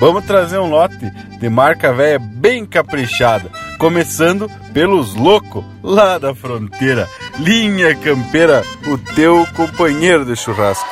vamos trazer um lote de marca velha bem caprichada, começando pelos loucos lá da fronteira. Linha Campeira, o teu companheiro de churrasco.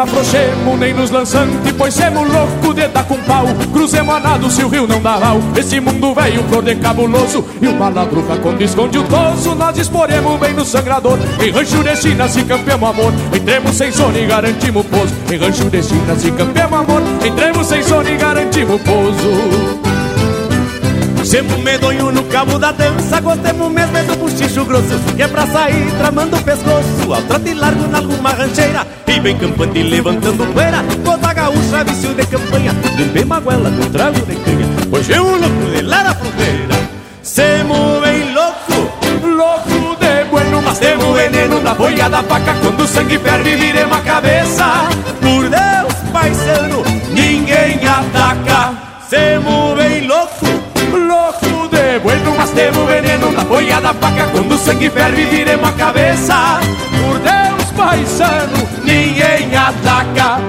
Não afrouxemos nem nos lançante, pois semos louco de dar com pau. Cruzemos a nado se o rio não dá mal. Esse mundo velho flor de cabuloso. E o malabruca quando esconde o toso, nós exporemos bem no sangrador. Em rancho de China se campeamos amor. Entremos sem sono e garantimos pouso. Em rancho de China se campeamos amor. Entremos sem sono e garantimos pouso. Semos medonho no cabo da dança. Gostemos mesmo é do buchicho grosso. Que é pra sair tramando o pescoço. Ao trote largo na alguma rancheira. E bem campante levantando poeira. Toda gaúcha, vício de campanha. Bem maguela com trago de canha. Hoje é o louco de lá da fronteira Semos bem louco, louco de bueno Mas temos veneno. Na boia da faca Quando o sangue ferve viremos a cabeça. Por Deus, paisano, ninguém ataca. Semos bem louco louco de bueno, mas temos veneno na boia da faca. Quando o sangue ferve, viremos a cabeça. Por Deus, paisano, ninguém ataca.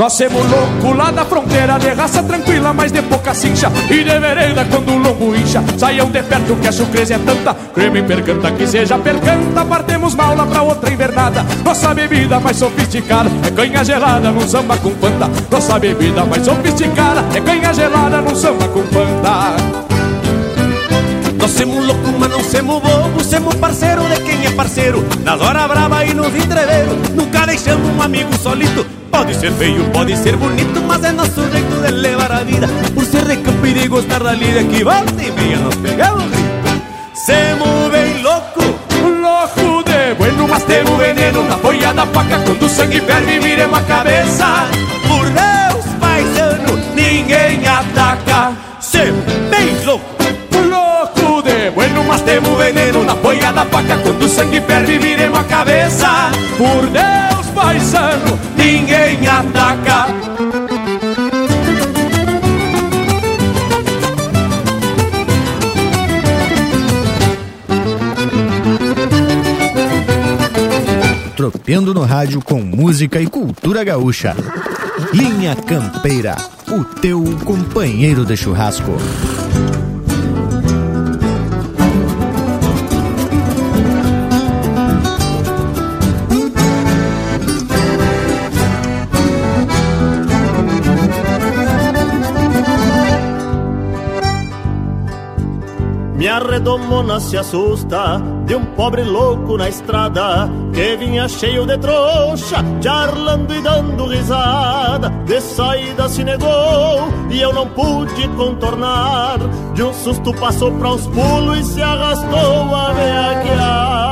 Nós somos louco lá da fronteira, de raça tranquila, mas de pouca cincha. E de vereda quando o lombo incha, saiam de perto que a sucreza é tanta. Creme percanta que seja percanta, partemos mal lá pra outra invernada. Nossa bebida mais sofisticada é canha gelada num samba com fanta. Nossa bebida mais sofisticada é canha gelada num samba com fanta. Nós semos louco, mas não semos bobo, semos parceiro de quem é parceiro. Nas horas brava e nos entreveros, nunca deixamos um amigo solito. Pode ser feio, pode ser bonito, mas é nosso jeito de levar a vida. Por ser de campo e de gostar da lida, que volta e meia nós pegamos grito. Semos bem louco, louco de bueno, mas temos veneno na folha da faca. Quando o sangue ferve, viremos a cabeça. Por Deus, paisano, ninguém ataca. Temos veneno na folha da faca. Quando o sangue ferve, viremos a cabeça. Por Deus, paisano, ninguém ataca. Tropeando no rádio com música e cultura gaúcha. Linha Campeira, o teu companheiro de churrasco. Redomona se assusta de um pobre louco na estrada que vinha cheio de trouxa, charlando e dando risada. De saída se negou e eu não pude contornar. De um susto passou pra uns pulos e se arrastou a veaquear.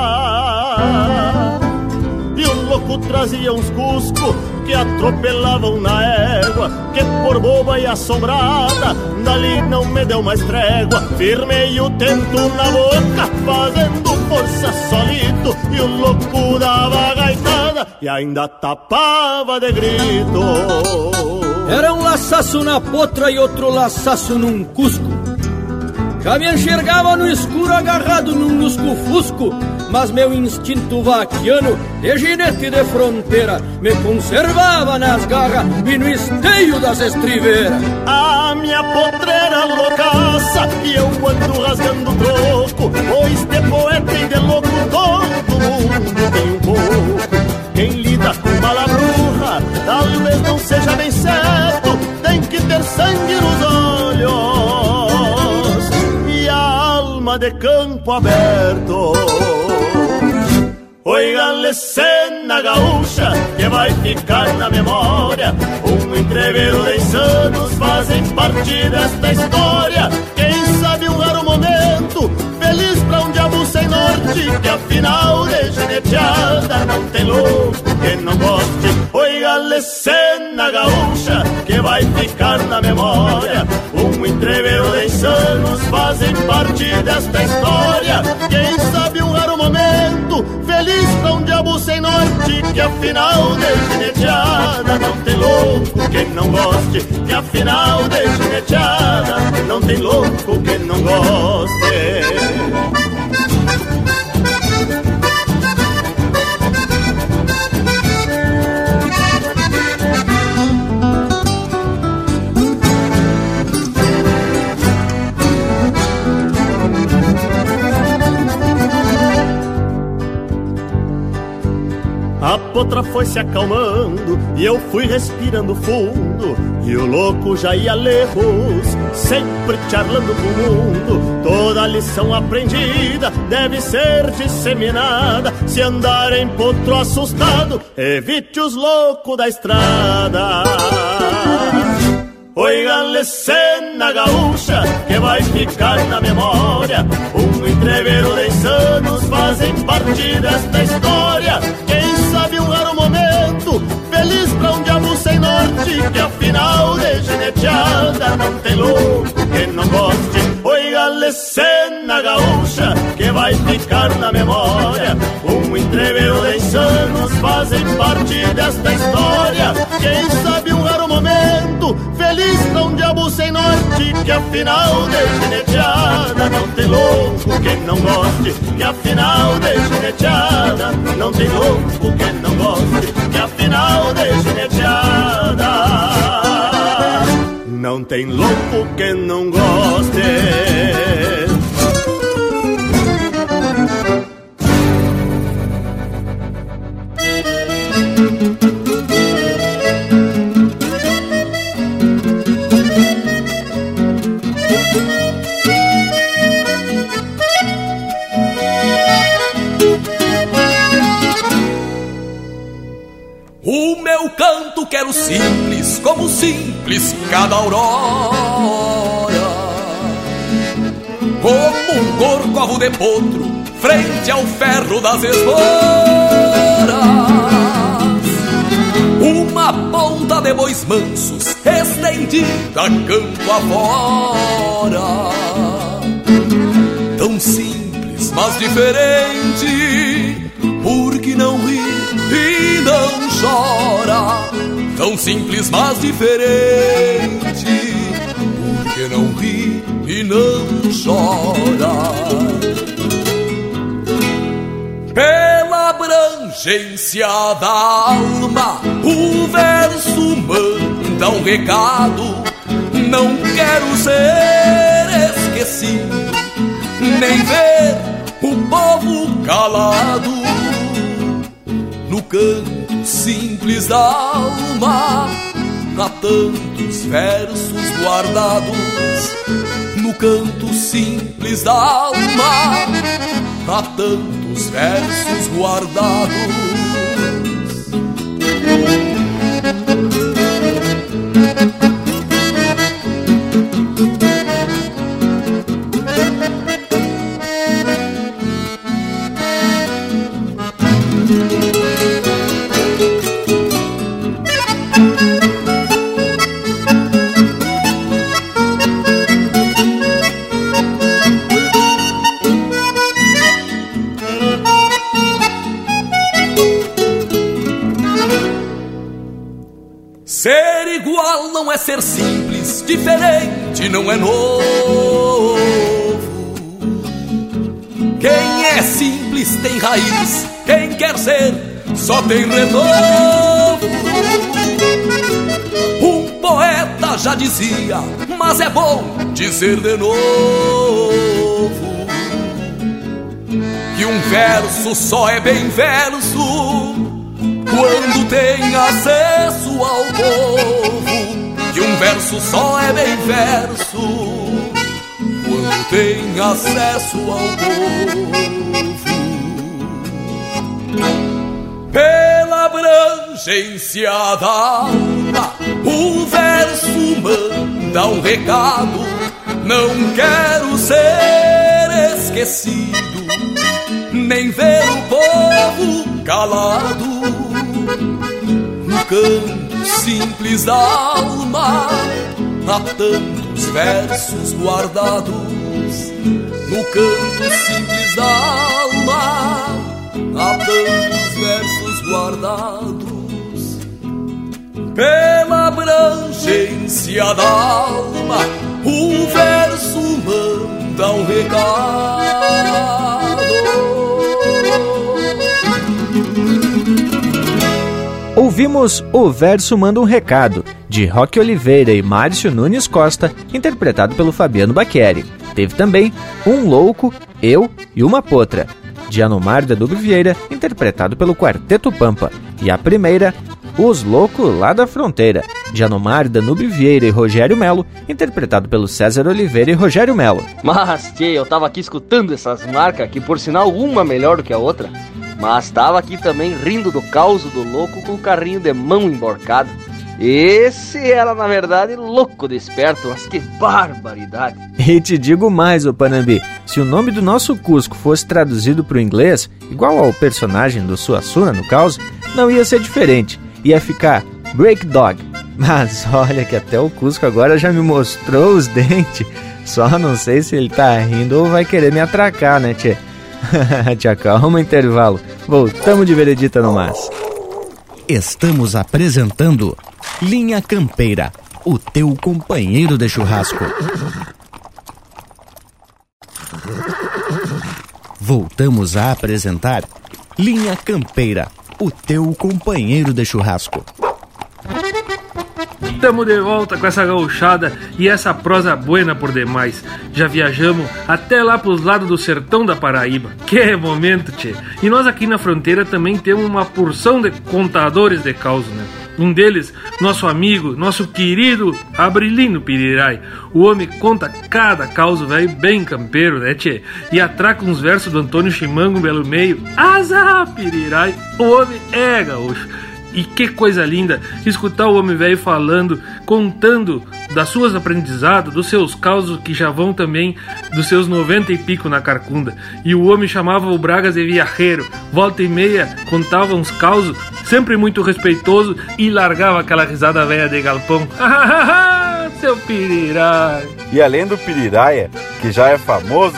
E o louco trazia uns cusco que atropelavam na que por boba e assombrada, dali não me deu mais trégua. Firmei o tento na boca, fazendo força solito, e o louco dava gaitada e ainda tapava de grito. Era um laçaço na potra e outro laçaço num cusco. Já me enxergava no escuro agarrado num lusco-fusco, mas meu instinto vaquiano de ginete de fronteira me conservava nas garras e no esteio das estriveiras. A minha potreira loucaça e eu ando rasgando troco, pois de poeta e de louco todo mundo tem um pouco. Quem lida com bala bruja talvez não seja bem certo, tem que ter sangue nos de campo aberto. Oigan-lhe cena gaúcha que vai ficar na memória. Um entreveiro de insanos fazem parte desta história. Sem norte, que afinal de geneteada não tem louco que não goste. Oigan-lhe cena gaúcha que vai ficar na memória. Um entreveiro de insanos fazem parte desta história. Quem sabe um raro momento, feliz pra um diabo sem norte, que afinal de gineteada não tem louco que não goste, que afinal de gineteada não tem louco que não goste. A potra foi se acalmando e eu fui respirando fundo. E o louco já ia lejos, sempre charlando com o mundo. Toda lição aprendida deve ser disseminada. Se andar em potro assustado, evite os loucos da estrada. Oigan-lhe cena gaúcha que vai ficar na memória. Um entreveiro de insanos fazem parte desta história. Quem sabe um raro momento, feliz pra um diabo sem norte, que afinal de geneteada não tem louco que não goste. Oigan-lhe cena gaúcha que vai ficar na memória. Um entreveiro de insanos fazem parte desta história. Quem sabe um raro momento, feliz pra um diabo sem norte, que afinal de geneteada não tem louco que não goste, que afinal de geneteada não tem louco que não goste, que afinal de geneteada não tem louco que não goste. O meu canto quero simples como simples cada aurora. Como um corcovo de potro, frente ao ferro das esporas uma ponta de bois mansos estendida campo afora. Tão simples, mas diferente, porque não ri e não chora. Tão simples, mas diferente, porque não ri e não chora pela abrangência da alma, o verso manda um recado. Não quero ser esquecido, nem ver o povo calado. No canto simples da alma, há tantos versos guardados. No canto simples da alma, há tantos os versos guardados. Ser simples, diferente, não é novo. Quem é simples tem raiz, quem quer ser só tem renovo. Um poeta já dizia, mas é bom dizer de novo. Que um verso só é bem verso quando tem acesso ao povo que um verso só é bem verso quando tem acesso ao povo. Pela abrangência da alma, o verso manda um recado. Não quero ser esquecido, nem ver o povo calado no canto simples da alma, há tantos versos guardados no canto simples da alma, há tantos versos guardados pela abrangência da alma. O verso manda um recado. Ouvimos O Verso Manda um Recado, de Roque Oliveira e Márcio Nunes Costa, interpretado pelo Fabiano Baqueri. Teve também Um Louco, Eu e Uma Potra, de Anomar da Dubre Vieira, interpretado pelo Quarteto Pampa. E a primeira, Os Loucos Lá da Fronteira, de Anomar, Danube Vieira e Rogério Melo, interpretado pelo César Oliveira e Rogério Melo. Mas, tchê, eu tava aqui escutando essas marcas, que por sinal uma melhor do que a outra. Mas estava aqui também rindo do caos do louco com o carrinho de mão emborcado. Esse era, na verdade, louco desperto, mas que barbaridade! E te digo mais, ô Panambi, se o nome do nosso Cusco fosse traduzido para o inglês, igual ao personagem do Suassuna no caos, não ia ser diferente, ia ficar Break Dog. Mas olha que até o Cusco agora já me mostrou os dentes, só não sei se ele tá rindo ou vai querer me atracar, né, tchê? Te acalma, intervalo. Voltamos de veredita no mas. Estamos apresentando Linha Campeira, o teu companheiro de churrasco. Voltamos a apresentar Linha Campeira, o teu companheiro de churrasco. Tamo de volta com essa gauchada e essa prosa buena por demais. Já viajamos até lá pros lados do sertão da Paraíba. Que momento, tchê! E nós aqui na fronteira também temos uma porção de contadores de causos, né? Um deles, nosso amigo, nosso querido Abrilino Pirirai. O homem conta cada causa, velho, bem campeiro, né, tchê? E atraca uns versos do Antônio Chimango pelo meio. Azar, Pirirai! O homem é gaúcho. E que coisa linda escutar o homem velho falando, contando das suas aprendizados, dos seus causos que já vão também dos seus noventa e pico na carcunda. E o homem chamava o Bragas de viajeiro, volta e meia contava uns causos, sempre muito respeitoso e largava aquela risada velha de galpão. Seu piriraia! E além do piriraia, que já é famoso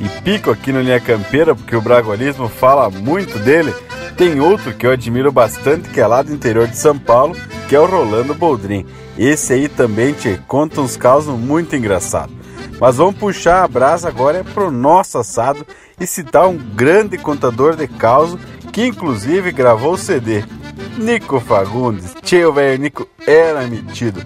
e pico aqui no Linha Campeira, porque o bragualismo fala muito dele, tem outro que eu admiro bastante, que é lá do interior de São Paulo, que é o Rolando Boldrin. Esse aí também te conta uns causos muito engraçados. Mas vamos puxar a brasa agora pro nosso assado e citar um grande contador de causos que inclusive gravou o CD. Nico Fagundes, tio velho Nico era metido.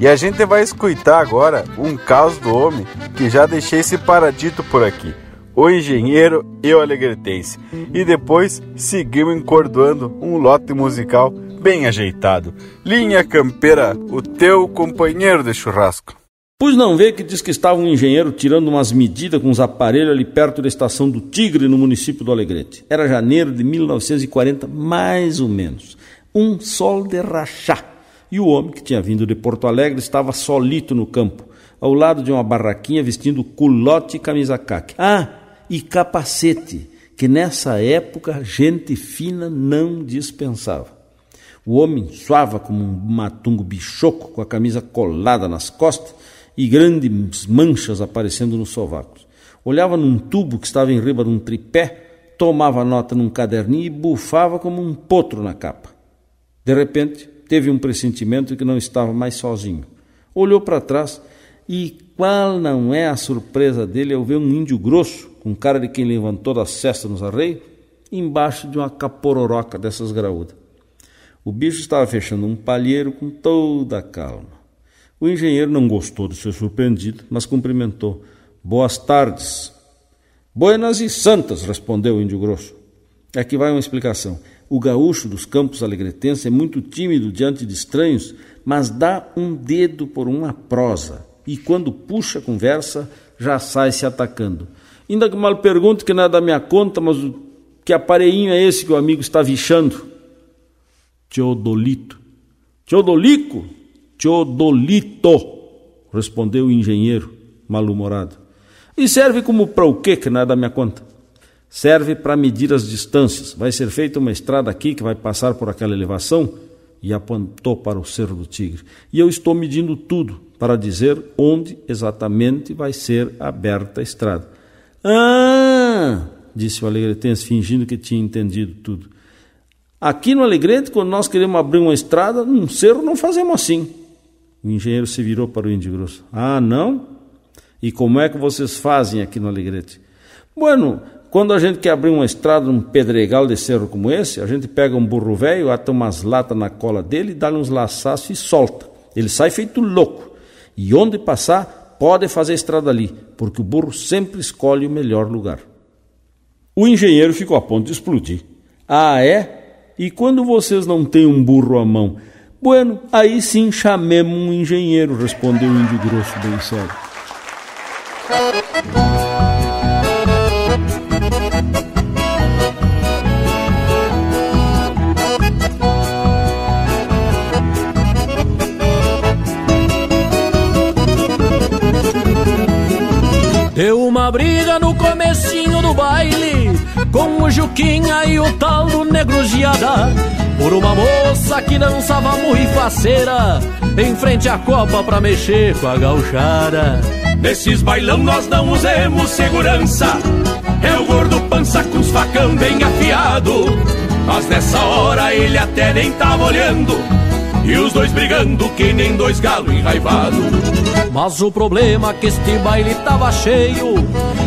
E a gente vai escutar agora um caos do homem que já deixei separadito por aqui o engenheiro e o alegretense. E depois seguimos encordoando um lote musical bem ajeitado. Linha Campeira, o teu companheiro de churrasco. Pois não vê que diz que estava um engenheiro tirando umas medidas com os aparelhos ali perto da estação do Tigre, no município do Alegrete. Era janeiro de 1940, mais ou menos. Um sol de rachar. E o homem que tinha vindo de Porto Alegre estava solito no campo, ao lado de uma barraquinha vestindo culote e camisa caque. Ah, e capacete, que nessa época gente fina não dispensava. O homem suava como um matungo bichoco, com a camisa colada nas costas e grandes manchas aparecendo nos sovacos. Olhava num tubo que estava em riba de um tripé, tomava nota num caderninho e bufava como um potro na capa. De repente, teve um pressentimento de que não estava mais sozinho. Olhou para trás e qual não é a surpresa dele ao ver um índio grosso, com cara de quem levantou da cesta nos arreios, embaixo de uma capororoca dessas graúdas. O bicho estava fechando um palheiro com toda a calma. O engenheiro não gostou de ser surpreendido, mas cumprimentou. Boas tardes. Buenas e santas, respondeu o índio grosso. Aqui vai uma explicação. O gaúcho dos campos alegretenses é muito tímido diante de estranhos, mas dá um dedo por uma prosa e quando puxa a conversa, já sai se atacando. Ainda que mal pergunte que não é da minha conta, mas que aparelhinho é esse que o amigo está vichando? Teodolito. Teodolico? Teodolito, respondeu o engenheiro, mal-humorado. E serve como para o quê que não é da minha conta? Serve para medir as distâncias. Vai ser feita uma estrada aqui que vai passar por aquela elevação e apontou para o Cerro do Tigre. E eu estou medindo tudo para dizer onde exatamente vai ser aberta a estrada. Ah! disse o alegretense, fingindo que tinha entendido tudo. Aqui no Alegrete, quando nós queremos abrir uma estrada, num cerro não fazemos assim. O engenheiro se virou para o Índio Grosso. Ah, não? E como é que vocês fazem aqui no Alegrete? Bueno, quando a gente quer abrir uma estrada num pedregal de cerro como esse, a gente pega um burro velho, ata umas latas na cola dele, dá-lhe uns laçaços e solta. Ele sai feito louco. E onde passar, pode fazer estrada ali, porque o burro sempre escolhe o melhor lugar. O engenheiro ficou a ponto de explodir. Ah, é? E quando vocês não têm um burro à mão? Bueno, aí sim chamemos um engenheiro, respondeu o índio grosso bem sério. Deu uma briga no comecinho do baile Com o Juquinha e o tal do Negro Giada. Por uma moça que dançava muito faceira Em frente à copa pra mexer com a gauchara Nesses bailão nós não usemos segurança. É o gordo pança com os facão bem afiado. Mas nessa hora ele até nem tava olhando. E os dois brigando que nem dois galos enraivados Mas o problema é que este baile tava cheio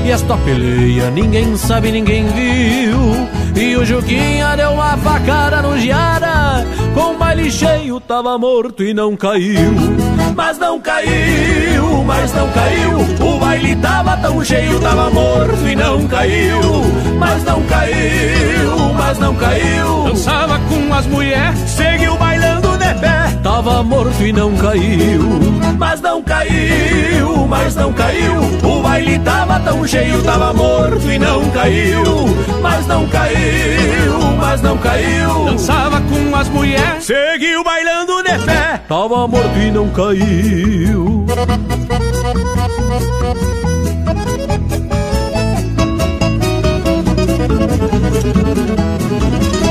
E esta peleia ninguém sabe, ninguém viu. E o Juquinha deu uma facada no Giara Com o baile cheio tava morto e não caiu. Mas não caiu, mas não caiu O baile tava tão cheio, tava morto e não caiu. Mas não caiu, mas não caiu. Dançava com as mulheres, seguiu bailando de Tava morto e não caiu. Mas não caiu, mas não caiu. O baile tava tão cheio, tava morto e não caiu. Mas não caiu, mas não caiu. Dançava com as mulheres, seguiu bailando de pé. Tava morto e não caiu.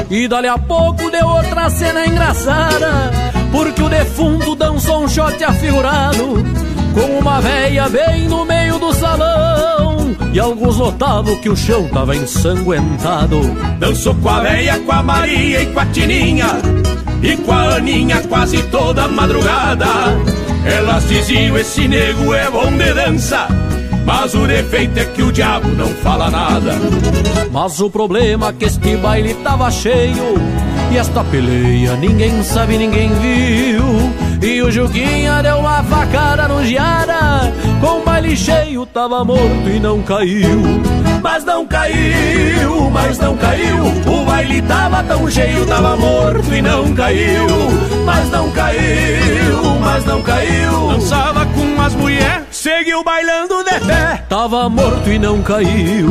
E dali a pouco deu outra cena engraçada Porque o defunto dançou um shot afigurado Com uma véia bem no meio do salão E alguns notavam que o chão tava ensanguentado. Dançou com a véia, com a Maria e com a Tininha E com a Aninha quase toda madrugada. Elas diziam, esse nego é bom de dança mas o defeito é que o diabo não fala nada. Mas o problema é que este baile tava cheio. E esta peleia ninguém sabe, ninguém viu. E o Juquinha deu uma facada no Giara. Com o baile cheio, tava morto e não caiu. Mas não caiu, mas não caiu. O baile tava tão cheio, tava morto e não caiu. Mas não caiu, mas não caiu. Dançava com as mulheres, seguiu bailando de pé. Tava morto e não caiu.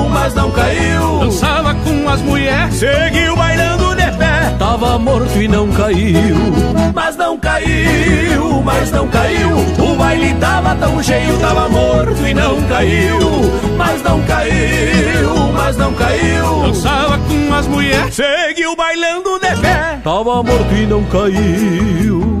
mas não caiu. Dançava com as mulheres, seguiu bailando de pé. Tava morto e não caiu. Mas não caiu, mas não caiu. O baile tava tão cheio, tava morto e não caiu. Mas não caiu, mas não caiu. Dançava com as mulheres, seguiu bailando de pé. Tava morto e não caiu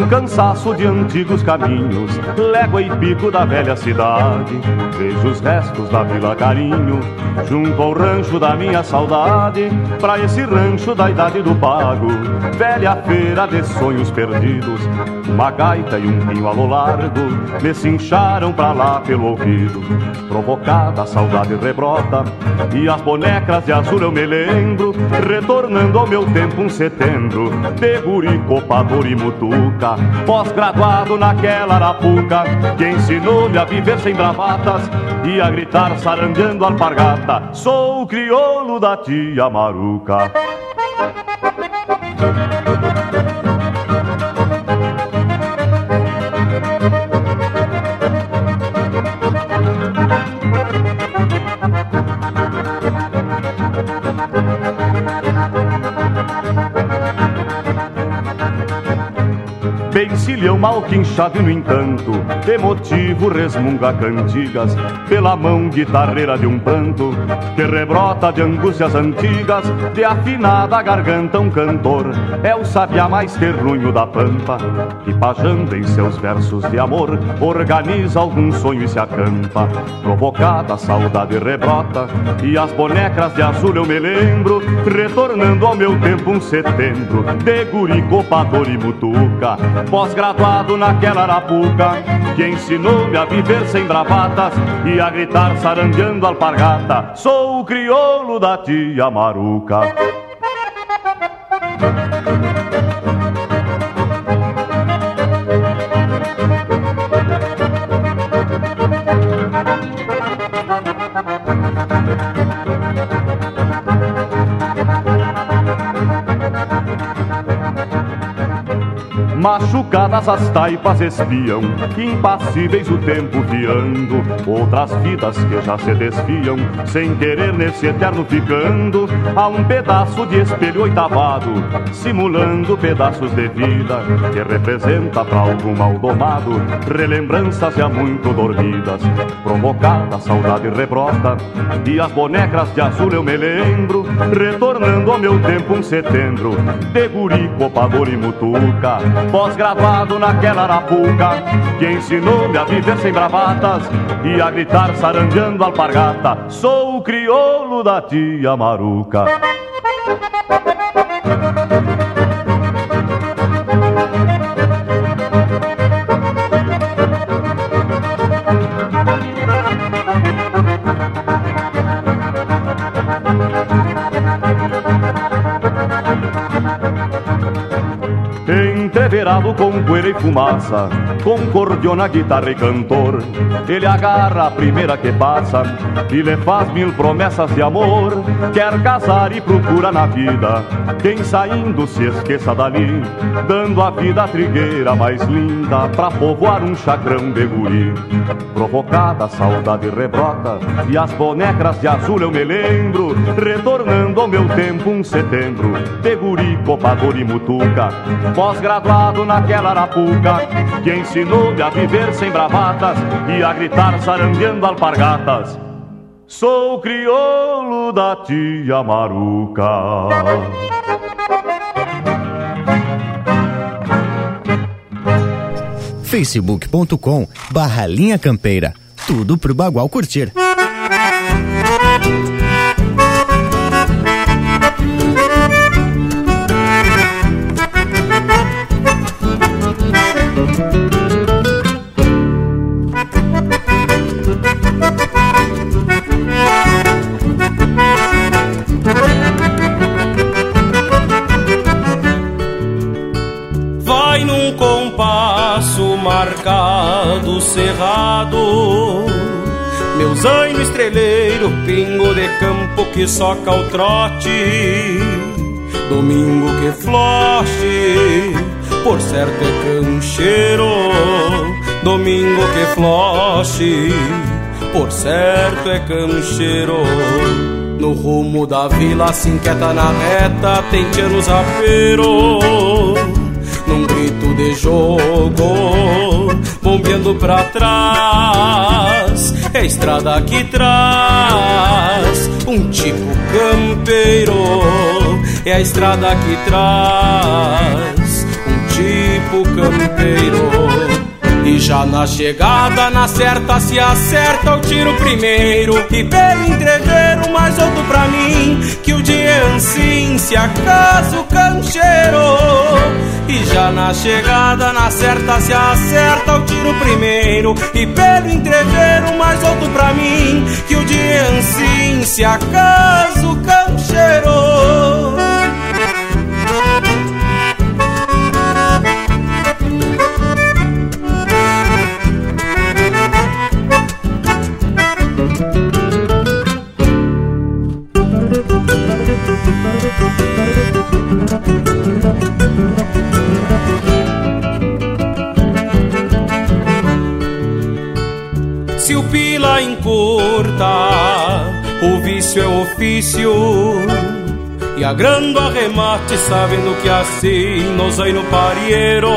Num cansaço de antigos caminhos, légua e pico da velha cidade, vejo os restos da Vila Carinho, junto ao rancho da minha saudade, pra esse rancho da idade do pago, velha feira de sonhos perdidos, uma gaita e um pinho a lo largo, me cincharam pra lá pelo ouvido, provocada a saudade rebrota, e as bonecas de azul eu me lembro, retornando ao meu tempo um setembro, de guri, copador e mutuca, pós-graduado naquela arapuca, que ensinou-me a viver sem bravatas e a gritar sarandeando alpargata. Sou o crioulo da tia Maruca. Emilio. Mal quinchado e no entanto Emotivo resmunga cantigas Pela mão guitarreira de um pranto Que rebrota de angústias antigas De afinada garganta um cantor É o sabiá mais terrunho da pampa Que pajando em seus versos de amor Organiza algum sonho e se acampa. Provocada a saudade rebrota E as bonecas de azul eu me lembro Retornando ao meu tempo um setembro De guri, copador e mutuca naquela arapuca, que ensinou-me a viver sem bravatas e a gritar sarandeando alpargata. Sou o crioulo da tia Maruca. Machucadas as taipas espiam, impassíveis o tempo fiando. Outras vidas que já se desfiam, sem querer nesse eterno ficando. A um pedaço de espelho oitavado, simulando pedaços de vida, que representa para algum mal domado, relembranças já muito dormidas. Provocada a saudade rebrota, e as bonecas de azul eu me lembro, retornando ao meu tempo um setembro, de guri, copador e mutuca pós-graduado naquela arapuca, que ensinou-me a viver sem bravatas e a gritar saranjando alpargata. Sou o crioulo da tia Maruca. Com poeira e fumaça, com cordiona, guitarra e cantor. Ele agarra a primeira que passa e lhe faz mil promessas de amor. Quer casar e procura na vida quem saindo se esqueça dali, dando a vida a trigueira mais linda pra povoar um chacrão de guri. Provocada a saudade rebrota e as bonecras de azul eu me lembro, retornando ao meu tempo um setembro, de guri, copador e mutuca, pós-graduado naquela arapuca, que ensinou-me a viver sem bravatas e a gritar sarandeando alpargatas. Sou crioulo da tia Maruca. facebook.com barra linha campeira. Tudo pro Bagual curtir. Cerrado. Meu zaino estreleiro, pingo de campo que soca o trote. Domingo que floche, por certo é cancheiro. Domingo que floche, por certo é cancheiro. No rumo da vila se inquieta na reta, tente nos apero num grito de jogo, bombeando pra trás. É a estrada que traz um tipo campeiro. É a estrada que traz um tipo campeiro. E já na chegada, na certa, se acerta o tiro primeiro. E pelo entreveiro, mais outro pra mim. Que o dia assim, se acaso cancheiro. E já na chegada, na certa, se acerta o tiro primeiro. E pelo entreveiro, mais outro pra mim. Que o dia assim, se acaso E agrando arremate, sabendo que assim nos aí no parieiro.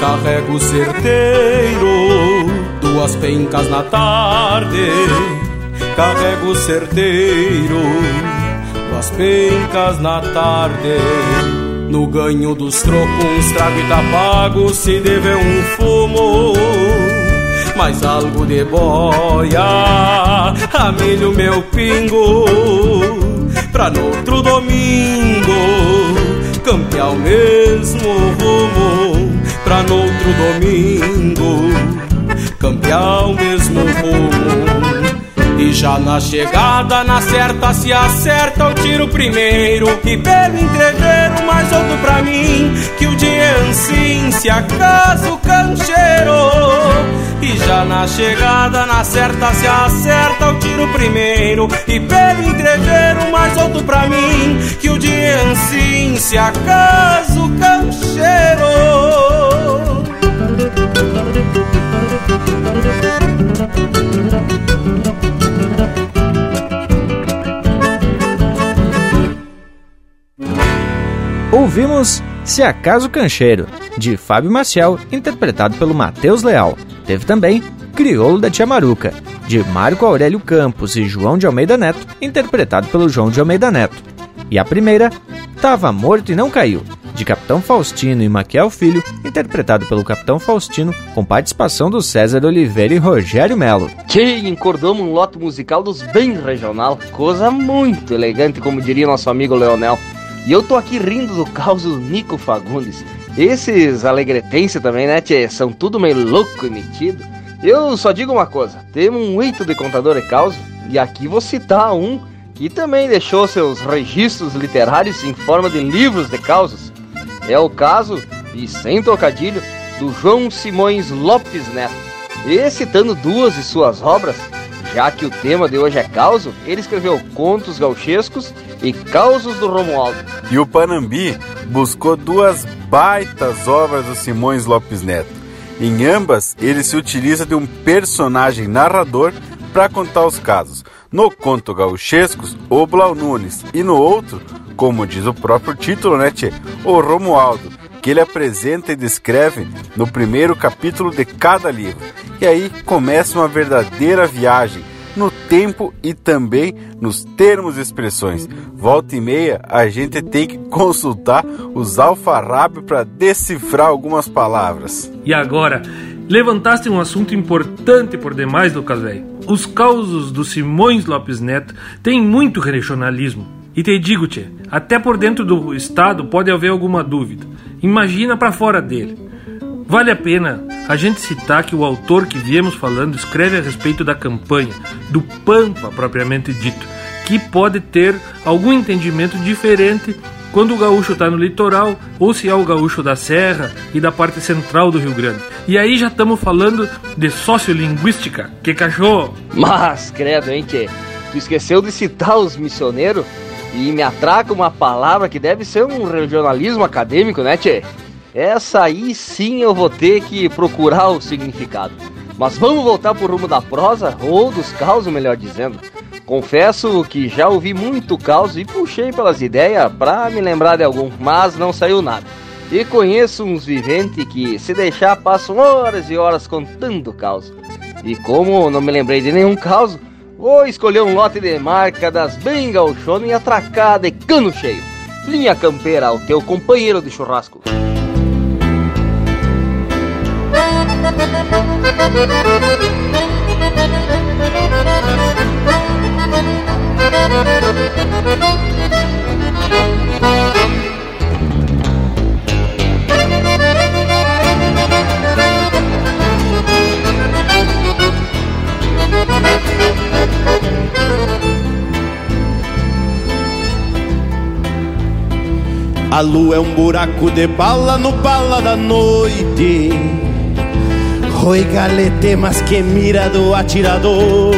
Carrego certeiro, duas pencas na tarde. Carrego certeiro, duas pencas na tarde. No ganho dos trocos, trago e pago, se deve um fumo mais algo de boia, amilho meu pingo, pra outro domingo campear o mesmo rumo. pra outro domingo campear o mesmo rumo. Já na chegada, na certa se acerta o tiro primeiro. E pelo entreveiro mais outro pra mim. Que o dia assim se acaso cancheiro E já na chegada, na certa se acerta o tiro primeiro. E pelo entreveiro mais outro pra mim. Que o dia assim se acaso cancheiro Ouvimos Se Acaso Cancheiro, de Fábio Maciel, interpretado pelo Matheus Leal. Teve também Crioulo da Tia Maruca, de Marco Aurélio Campos e João de Almeida Neto, interpretado pelo João de Almeida Neto. E a primeira, Tava Morto e Não Caiu, de Capitão Faustino e Maquiel Filho, interpretado pelo Capitão Faustino, com participação do César Oliveira e Rogério Melo. Que encordamos um lote musical dos bem regional, coisa muito elegante, como diria nosso amigo Leonel. E eu tô aqui rindo do caos do Nico Fagundes. Esses alegretenses também, né, tchê? São tudo meio louco e metido. Eu só digo uma coisa: temos um eito de contador de caos, e aqui vou citar um que também deixou seus registros literários em forma de livros de causos. É o caso, e sem trocadilho, do João Simões Lopes Neto. E citando duas de suas obras, já que o tema de hoje é causo, ele escreveu contos gauchescos e causos do Romualdo. E o Panambi buscou duas baitas obras do Simões Lopes Neto. Em ambas, ele se utiliza de um personagem narrador para contar os casos. No conto Gauchescos, o Blau Nunes, e no outro, como diz o próprio título, né, tchê? O Romualdo, que ele apresenta e descreve no primeiro capítulo de cada livro. E aí começa uma verdadeira viagem no tempo e também nos termos e expressões. Volta e meia, a gente tem que consultar os alfarrábios para decifrar algumas palavras. E agora, levantaste um assunto importante por demais, Lucas Velho. Os causos do Simões Lopes Neto têm muito regionalismo. E te digo, tchê, até por dentro do estado pode haver alguma dúvida. Imagina para fora dele. Vale a pena a gente citar que o autor que viemos falando escreve a respeito da campanha, do Pampa propriamente dito, que pode ter algum entendimento diferente quando o gaúcho está no litoral ou se é o gaúcho da serra e da parte central do Rio Grande. E aí já estamos falando de sociolinguística, que cachorro! Mas, credo, hein, que tu esqueceu de citar os missioneiros e me atraca uma palavra que deve ser um regionalismo acadêmico, né, Tchê? Essa aí sim eu vou ter que procurar o significado. Mas vamos voltar pro rumo da prosa, ou dos causos, melhor dizendo. Confesso que já ouvi muito caos e puxei pelas ideias pra me lembrar de algum, mas não saiu nada. E conheço uns viventes que, se deixar, passam horas e horas contando caos. E como não me lembrei de nenhum caos, vou escolher um lote de marca das bem gauchona e atracada e cano cheio. Linha Campeira, o teu companheiro de churrasco. A lua é um buraco de bala no bala da noite Roi galete, mas que mira do atirador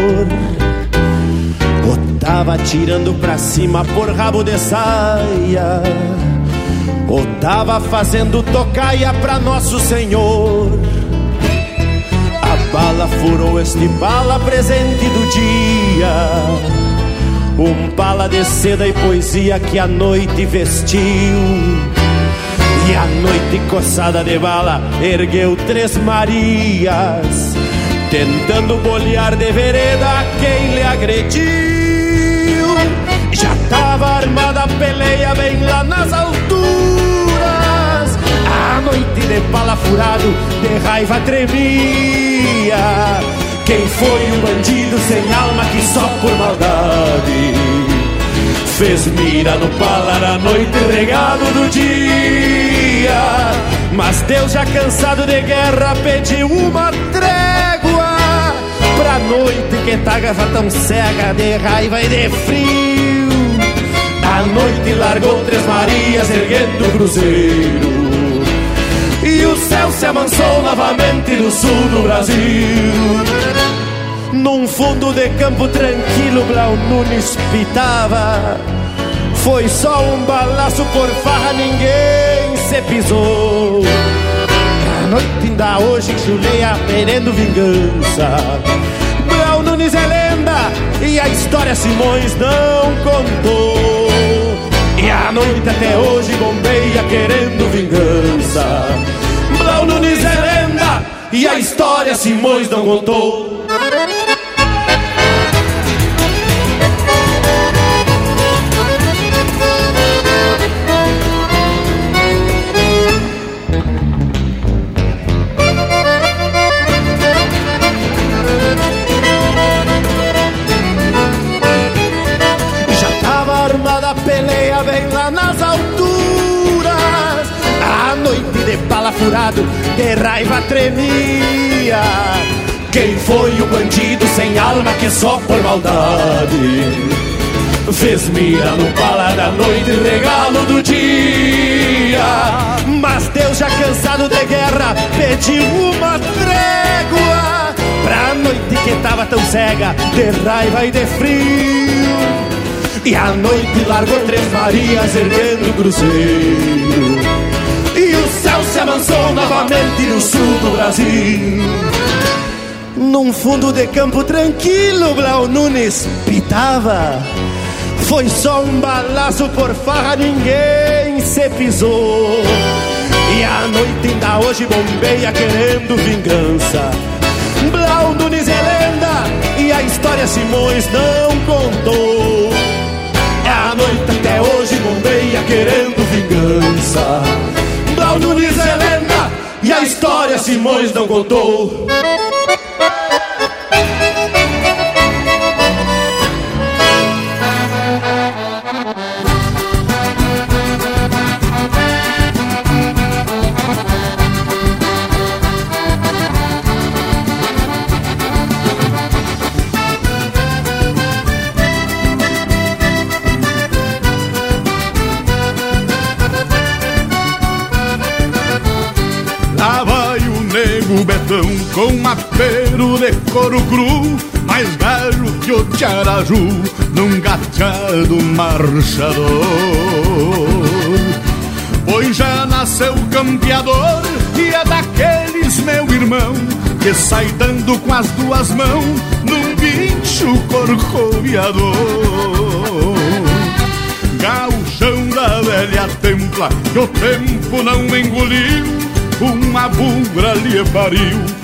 O tava atirando pra cima por rabo de saia. O tava fazendo tocaia pra Nosso Senhor. A bala furou este bala presente do dia. Um bala de seda e poesia que a noite vestiu. E a noite coçada de bala ergueu três Marias, tentando bolear de vereda quem lhe agrediu. Já tava armada a peleia bem lá nas alturas. A noite de bala furado, de raiva tremia. Quem foi o bandido sem alma que só por maldade Fez mira no palar a noite regado do dia Mas Deus já cansado de guerra pediu uma trégua Pra noite que tá já tão cega de raiva e de frio. A noite largou Três Marias erguendo o cruzeiro. E o céu se amansou novamente no sul do Brasil. Num fundo de campo tranquilo Blau Nunes pitava Foi só um balaço por farra, ninguém se pisou. A noite ainda hoje chuleia querendo vingança. Brau Nunes é lenda e a história Simões não contou. E a noite até hoje bombeia querendo vingança. Blau Nunes é lenda e a história Simões não contou furado, de raiva tremia. Quem foi o bandido sem alma que só por maldade Fez mira no bala da noite, regalo do dia? Mas Deus já cansado de guerra pediu uma trégua Pra noite que tava tão cega de raiva e de frio. E a noite largou Três Marias erguendo o cruzeiro amansou novamente no sul do Brasil. Num fundo de campo tranquilo, Blau Nunes pitava. Foi só um balaço por farra, ninguém se pisou. E a noite ainda hoje bombeia querendo vingança. Blau Nunes é lenda e a história Simões não contou. É a noite até hoje bombeia querendo vingança Nunes é lenda e a história Simões não contou mapero de couro cru Mais galho que o tiaraju num gateado marchador. Pois já nasceu campeador e é daqueles meu irmão Que sai dando com as duas mãos num bicho corcoviador. Gauchão da velha templa que o tempo não engoliu Uma bugra lhe pariu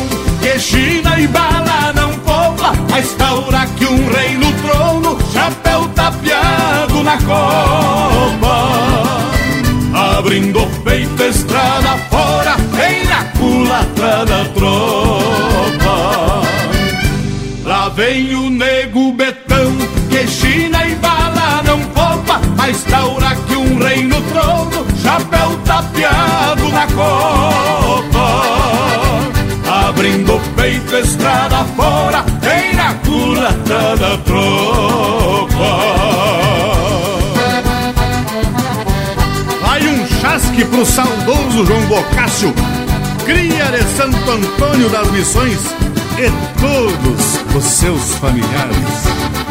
que China e bala não poupa, a estaura que um rei no trono, chapéu tapeado na copa. Abrindo peito, estrada fora, vem na culatra da tropa. Lá vem o nego betão, que China e bala não poupa, a estaura que um rei no trono, chapéu tapeado na copa. Abrindo o peito, estrada fora, vem na culatra da tropa. Vai um chasque pro saudoso João Bocácio, cria de Santo Antônio das Missões e todos os seus familiares.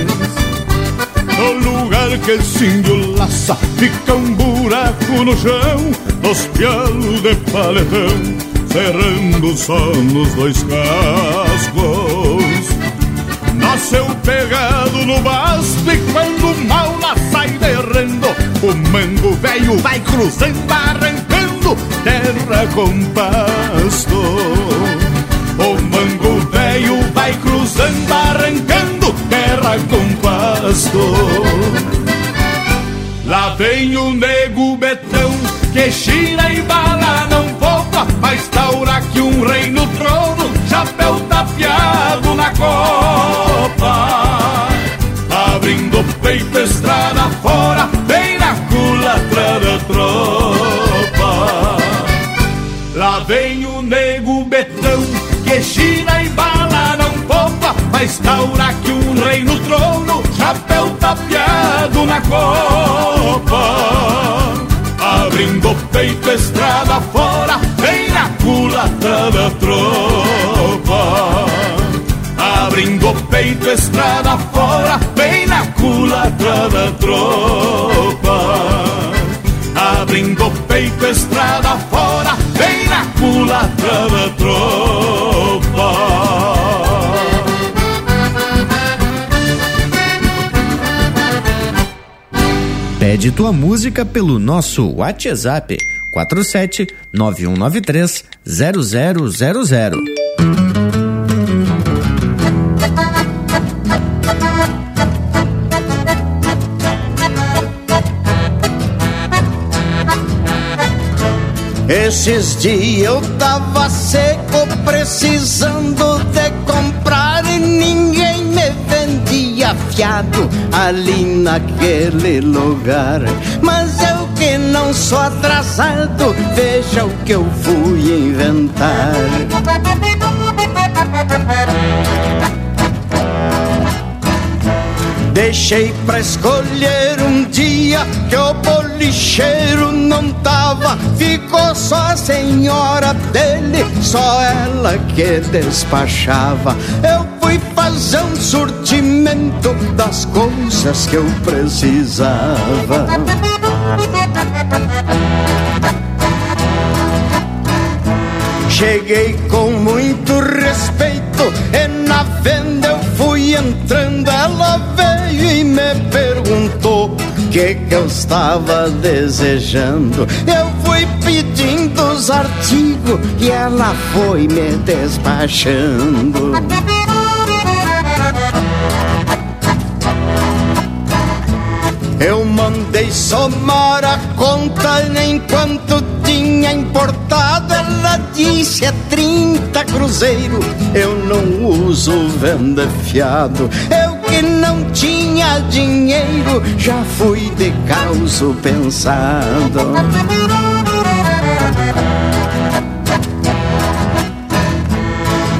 No lugar que índio laça, fica um buraco no chão, nos pialos de paletão, cerrando só nos dois cascos. Nasceu pegado no basto e quando o mal lá sai derrando, o mango velho vai cruzando, arrancando terra com pasto. O mango velho vai cruzando, arrancando terra com pasto. Lá vem o nego betão que gira e bala não poupa, mas taura que um rei no trono, chapéu tapeado na copa. Abrindo o peito, estrada fora, bem na culatra da tropa. Lá vem o nego betão que gira taura que um rei no trono, chapéu tapeado na copa. Abrindo o peito, estrada fora, vem na culatra da tropa. Abrindo o peito, estrada fora, vem na culatra da tropa. Abrindo o peito, estrada fora, vem na culatra da tropa. Pede tua música pelo nosso WhatsApp 47 9193 0000. Esses dias eu tava seco, precisando ali naquele lugar. Mas eu que não sou atrasado, veja o que eu fui inventar. Deixei pra escolher um dia que o bolicheiro não tava. Ficou só a senhora dele, só ela que despachava. Eu fui fazer um surtimento das coisas que eu precisava. Cheguei com muito respeito e na venda eu fui entrando. Ela veio e me perguntou que, que eu estava desejando. Eu fui pedindo os artigos e ela foi me despachando. Eu mandei somar a conta enquanto tinha importado. Ela disse é 30 cruzeiro. Eu não uso venda fiado. Eu não tinha dinheiro, já fui de causo pensado.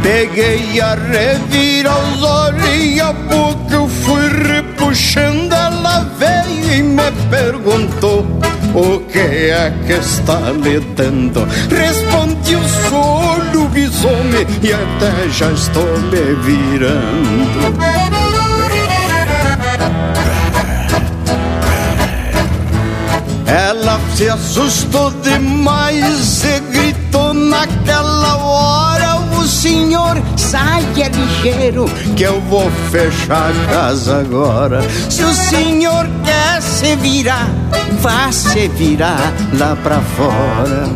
Peguei a revira os olhos e a pouco eu fui repuxando. Ela veio e me perguntou o que é que está lhe dando. Respondi o sou lobisomem e até já estou me virando. Se assustou demais e gritou naquela hora: O senhor saia ligeiro que eu vou fechar a casa agora. Se o senhor quer se virar, vá se virar lá pra fora.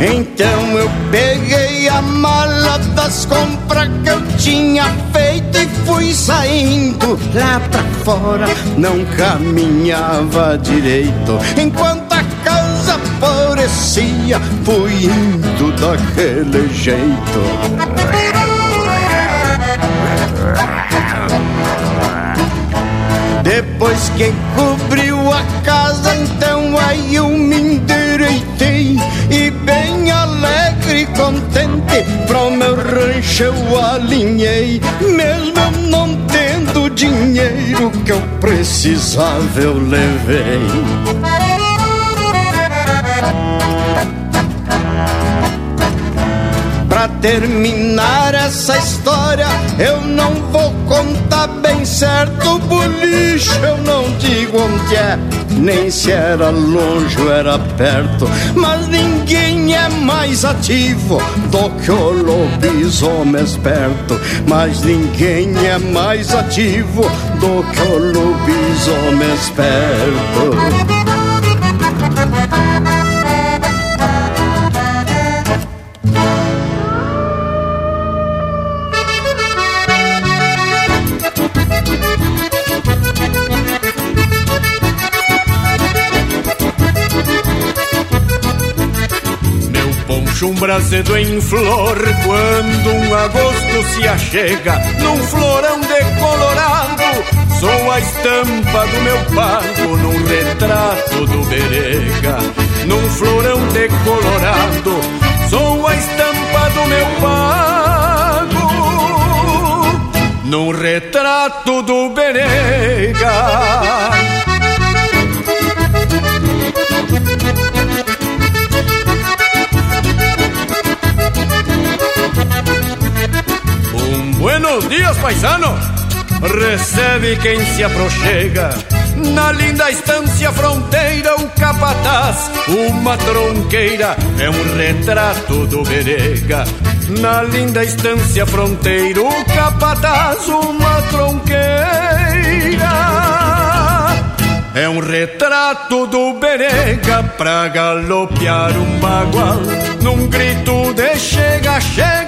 Então eu peguei a mala das compras que eu tinha feito e fui saindo lá pra fora. Não caminhava direito enquanto a casa parecia, fui indo daquele jeito. Depois que cobriu a casa, então aí eu me endireitei e bem alegre e contente rancho eu alinhei, mesmo eu não tendo dinheiro que eu precisava eu levei. Pra terminar essa história, eu não vou contar bem certo o. Eu não digo onde é, nem se era longe ou era perto. Mas ninguém é mais ativo do que o lobisomem esperto. Mas ninguém é mais ativo do que o lobisomem esperto. Um brasedo em flor quando um agosto se achega num florão decolorado. Sou a estampa do meu pago num retrato do berega, num florão decolorado. Sou a estampa do meu pago num retrato do berega. Buenos dias, paisano! Recebe quem se aproxega. Na linda estância fronteira, o capataz, uma tronqueira, é um retrato do berega. Na linda estância fronteira, o capataz, uma tronqueira. É um retrato do berega pra galopear um bagual. Num grito de chega, chega,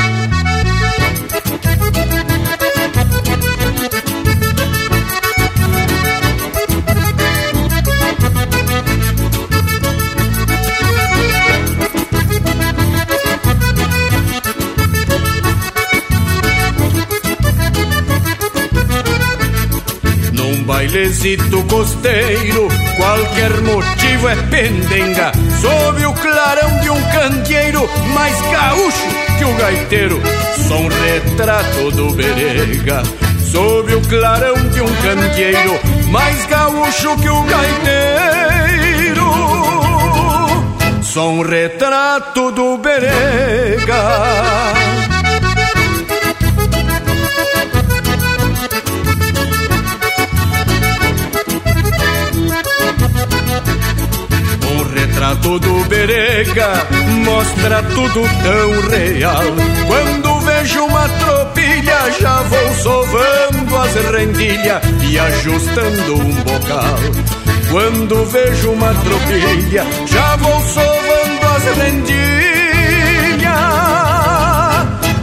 Bailezito costeiro, qualquer motivo é pendenga. Sob o clarão de um candeeiro, mais gaúcho que o gaiteiro. Sou um retrato do berega. Sob o clarão de um candeeiro, mais gaúcho que o gaiteiro. Sou um retrato do berega. Retrato do Berega mostra tudo tão real. Quando vejo uma tropilha, já vou sovando as rendilhas e ajustando um bocal. Quando vejo uma tropilha, já vou sovando as rendilhas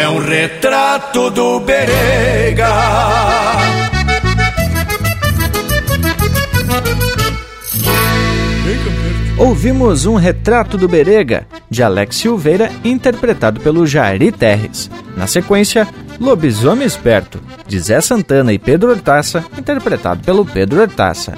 é um retrato do Berega. Ouvimos um retrato do Berega, de Alex Silveira, interpretado pelo Jari Terres. Na sequência, Lobisomem Esperto, de Zé Santana e Pedro Hortaça, interpretado pelo Pedro Hortaça.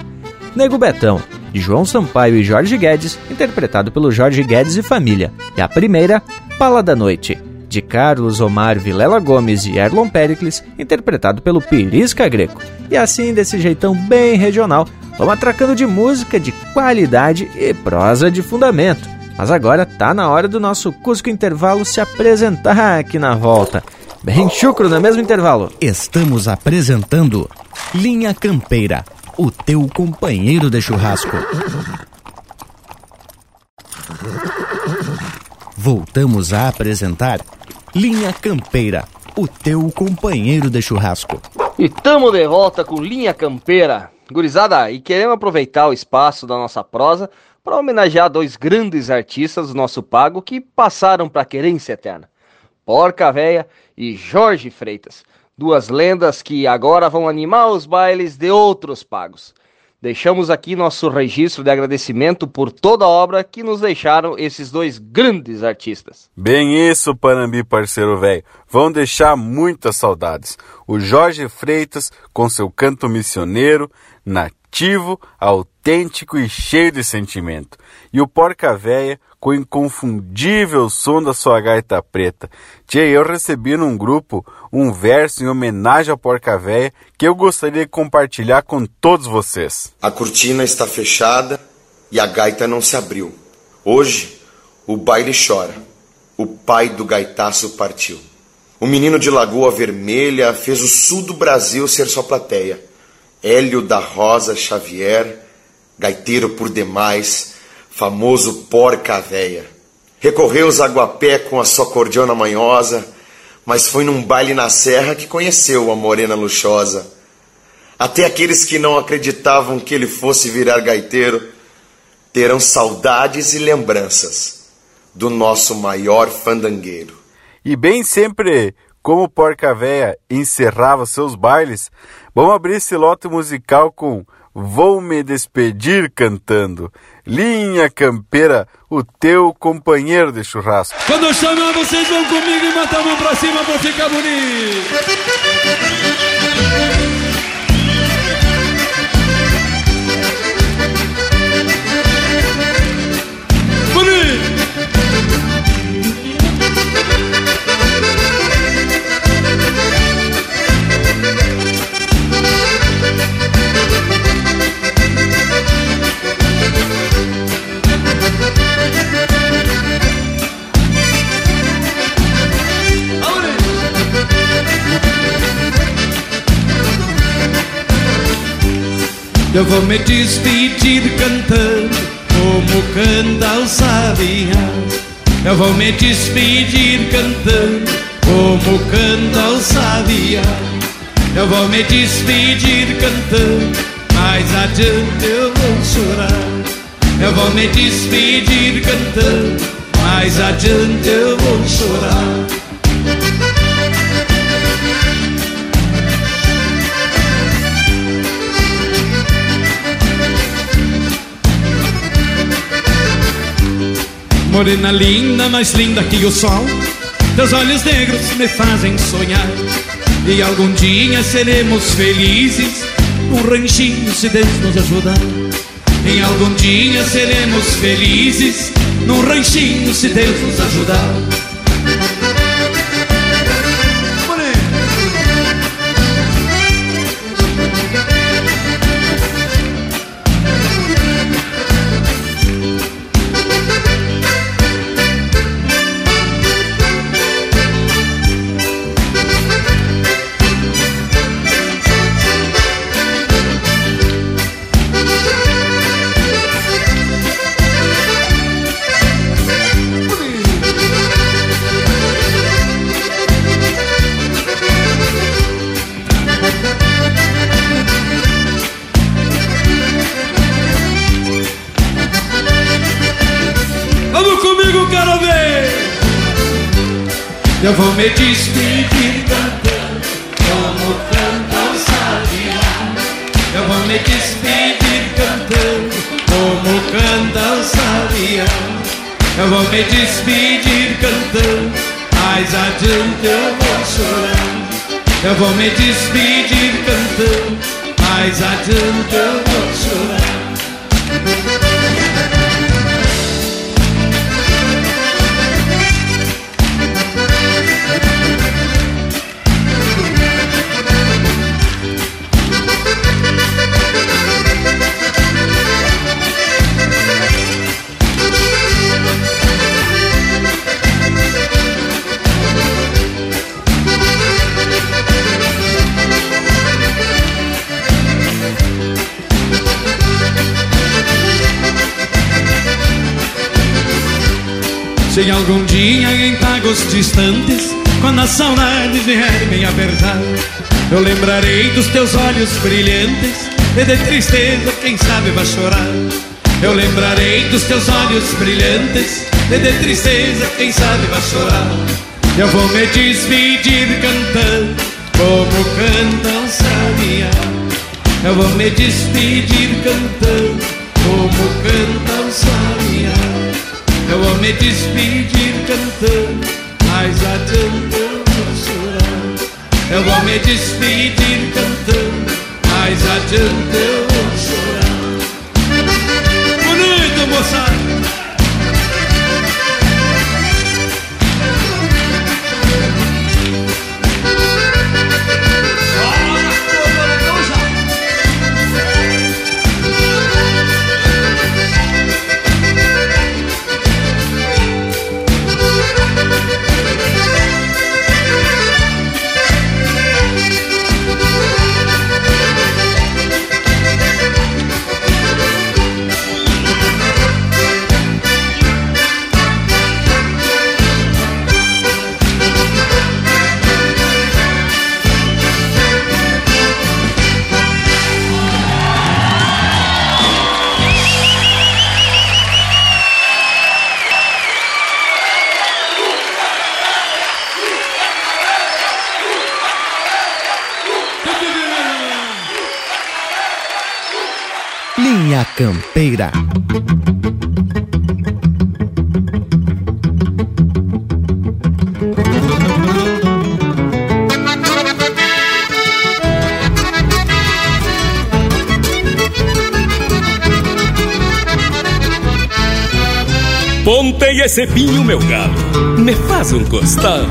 Nego Betão, de João Sampaio e Jorge Guedes, interpretado pelo Jorge Guedes e Família. E a primeira, Pala da Noite, de Carlos Omar Vilela Gomes e Erlon Pericles, interpretado pelo Pirisca Greco. E assim, desse jeitão bem regional, vamos atracando de música de qualidade e prosa de fundamento. Mas agora tá na hora do nosso Cusco Intervalo se apresentar aqui na volta. Bem chucro, no é mesmo intervalo? Estamos apresentando Linha Campeira, o teu companheiro de churrasco. Voltamos a apresentar Linha Campeira, o teu companheiro de churrasco. E tamo de volta com Linha Campeira. Gurizada, e queremos aproveitar o espaço da nossa prosa para homenagear dois grandes artistas do nosso pago que passaram para a querência eterna. Porca Véia e Jorge Freitas, duas lendas que agora vão animar os bailes de outros pagos. Deixamos aqui nosso registro de agradecimento por toda a obra que nos deixaram esses dois grandes artistas. Bem isso, Panambi, parceiro velho. Vão deixar muitas saudades. O Jorge Freitas, com seu canto missioneiro, nativo, autêntico e cheio de sentimento. E o Porca Véia, com o inconfundível som da sua gaita preta. Tia, eu recebi num grupo um verso em homenagem ao Porca Véia que eu gostaria de compartilhar com todos vocês. A cortina está fechada e a gaita não se abriu. Hoje, o baile chora. O pai do gaitaço partiu. O menino de Lagoa Vermelha fez o sul do Brasil ser sua plateia. Hélio da Rosa Xavier, gaiteiro por demais, famoso porca véia. Recorreu os aguapé com a sua cordiona manhosa, mas foi num baile na serra que conheceu a morena luxosa. Até aqueles que não acreditavam que ele fosse virar gaiteiro terão saudades e lembranças do nosso maior fandangueiro. E bem sempre como Porca Véia encerrava seus bailes, vamos abrir esse lote musical com Vou Me Despedir cantando. Linha Campeira, o teu companheiro de churrasco. Quando eu chamar, vocês vão comigo e matar a mão pra cima pra ficar bonito. Eu vou me despedir cantando como canta o sabiá. Eu vou me despedir cantando como canta o sabiá. Eu vou me despedir cantando, mais adiante eu vou chorar. Eu vou me despedir cantando, mais adiante eu vou chorar. Morena linda, mais linda que o sol. Teus olhos negros me fazem sonhar. E algum dia seremos felizes. Um ranchinho se Deus nos ajudar. Em algum dia seremos felizes. Num ranchinho se Deus nos ajudar me despedir cantando como canta o sabiá. Eu vou me despedir cantando como canta o sabiá. Eu vou me despedir cantando, mais adiante eu vou chorar. Eu vou me despedir cantando, mais adiante eu vou em pagos distantes, quando a saudade vier me apertar, eu lembrarei dos teus olhos brilhantes e de tristeza, quem sabe vai chorar. Eu lembrarei dos teus olhos brilhantes e de tristeza, quem sabe vai chorar. Eu vou me despedir cantando como canta o sabiá. Eu vou me despedir cantando como canta o sabiá. Eu vou me despedir cantando, mais adiante eu vou chorar. Eu vou me despedir cantando, mais adiante eu chorar. Boa noite, moçada. Campeira. Pontei esse pinho, meu galo, me faz um costado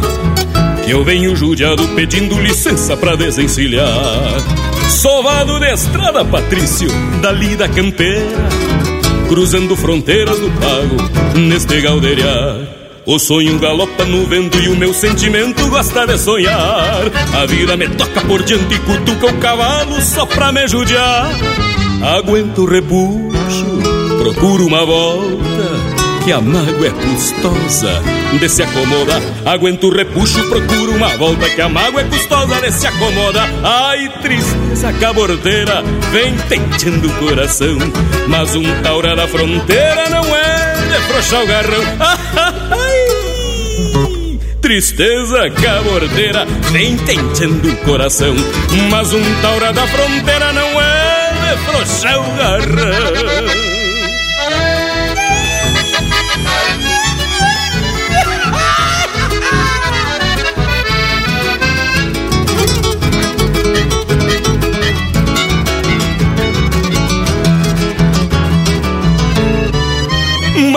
Que eu venho judiado pedindo licença pra desencilhar Sovado de estrada, Patrício, dali da campeira Cruzando fronteiras do pago, neste galdeiriar O sonho galopa no vento e o meu sentimento gosta de sonhar. A vida me toca por diante e cutuca o cavalo só pra me judiar. Aguento o repuxo, procuro uma volta que a mágoa é custosa de se acomoda. Aguento o repuxo, procuro uma volta que a mágoa é custosa de se acomoda. Ai, tristeza cabordeira, vem tentando o coração. Mas um taura da fronteira não é de frouxar o garrão. Ai, tristeza cabordeira, vem tentando o coração. Mas um taura da fronteira não é de frouxar o garrão.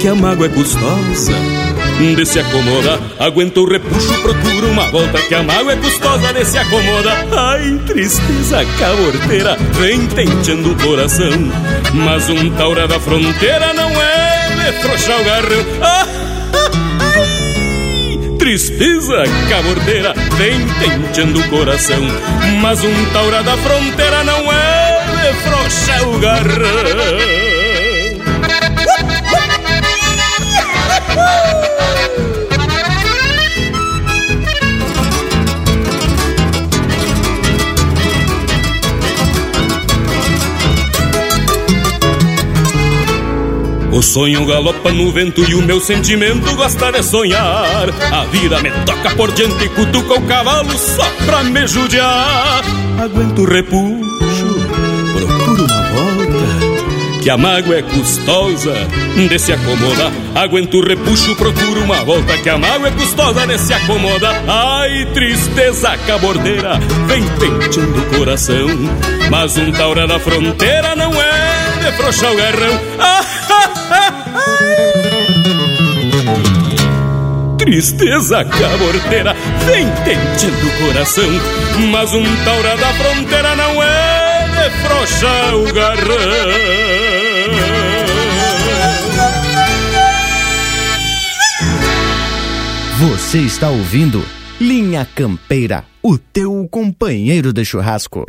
que a mágoa é custosa de se acomoda. Aguento o repuxo, procuro uma volta que a mágoa é custosa de se acomoda. Ai, tristeza caborteira, vem tenteando o coração. Mas um taura da fronteira não é de o garrão. Ah, ai, tristeza caborteira, vem tenteando o coração. Mas um taura da fronteira não é de frouxar o garrão. O sonho galopa no vento e o meu sentimento gosta de sonhar. A vida me toca por diante e cutuca o cavalo só pra me judiar. Aguento o repuxo, procuro uma volta, que a mágoa é custosa de se acomoda. Aguento o repuxo, procuro uma volta, que a mágoa é custosa de se acomoda. Ai, tristeza cabordeira, vem penteando o coração. Mas um taura da fronteira não é de frouxar o garrão. Tristeza caborteira vem tentando o coração. Mas um taura da fronteira não é de frouxar o garrão. Você está ouvindo Linha Campeira, o teu companheiro de churrasco.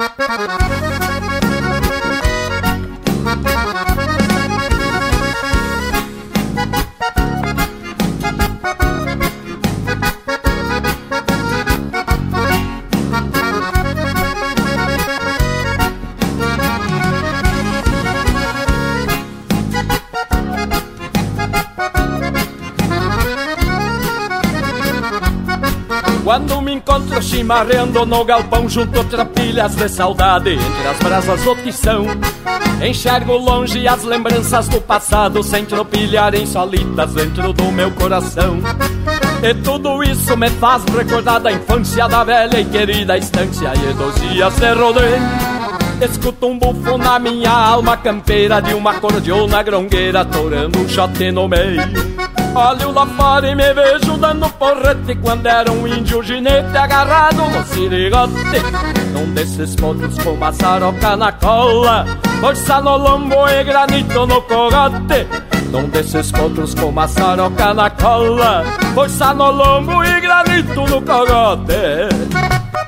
Encontro chimarreando no galpão junto trapilhas de saudade. Entre as brasas do tição Enxergo longe as lembranças do passado Sem tropilharem solitas dentro do meu coração. E tudo isso me faz recordar da infância da velha e querida estância. E dos dias de rodeio Escuto um bufo na minha alma campeira De uma cordiona grongueira Torando um shot no meio Olho lá fora e me vejo dando porrete Quando era um índio ginete agarrado no sirigote Num desses potros com maçaroca na cola Força no lombo e granito no cogote Num desses potros com maçaroca na cola Força no lombo e granito no cogote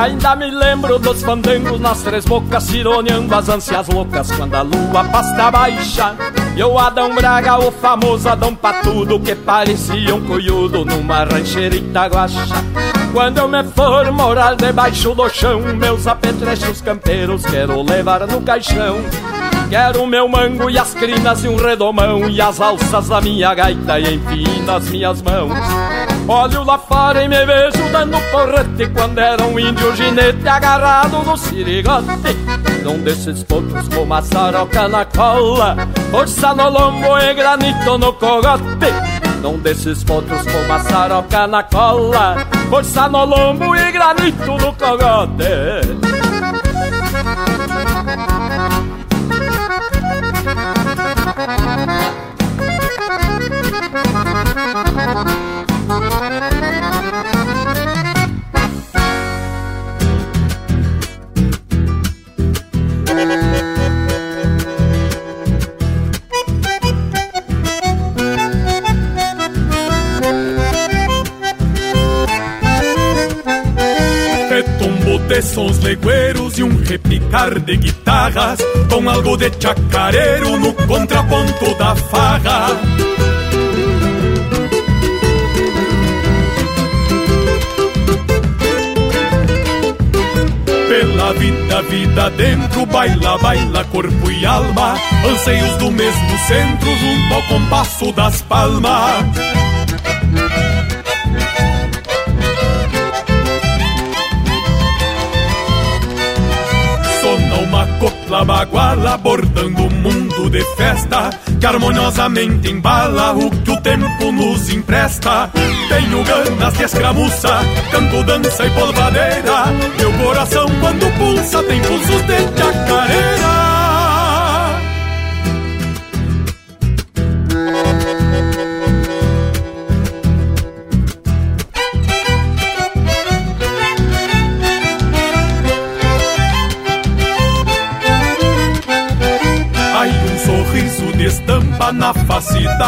Ainda me lembro dos fandangos nas três bocas, cironeando as ânsias loucas quando a lua pasta baixa. E o Adão Braga, o famoso Adão Patudo, que parecia um coiudo numa rancheirita guacha. Quando eu me for morar debaixo do chão, meus apetrechos campeiros quero levar no caixão. Quero meu mango e as crinas e um redomão E as alças da minha gaita e enfim nas minhas mãos Olho lá fora e me vejo dando porrete Quando era um índio ginete agarrado no sirigote Num desses pontos com maçaroca na cola Força no lombo e granito no cogote. Num desses potros com maçaroca na cola Força no lombo e granito no cogote sons legueiros e um repicar de guitarras Com algo de chacareiro no contraponto da farra. Pela vida, vida dentro, baila, baila corpo e alma Anseios do mesmo centro junto ao compasso das palmas copla baguala bordando o mundo de festa que harmoniosamente embala o que o tempo nos empresta. Tenho ganas de escramuça, canto, dança e polvadeira. Meu coração quando pulsa tem pulsos de chacareira.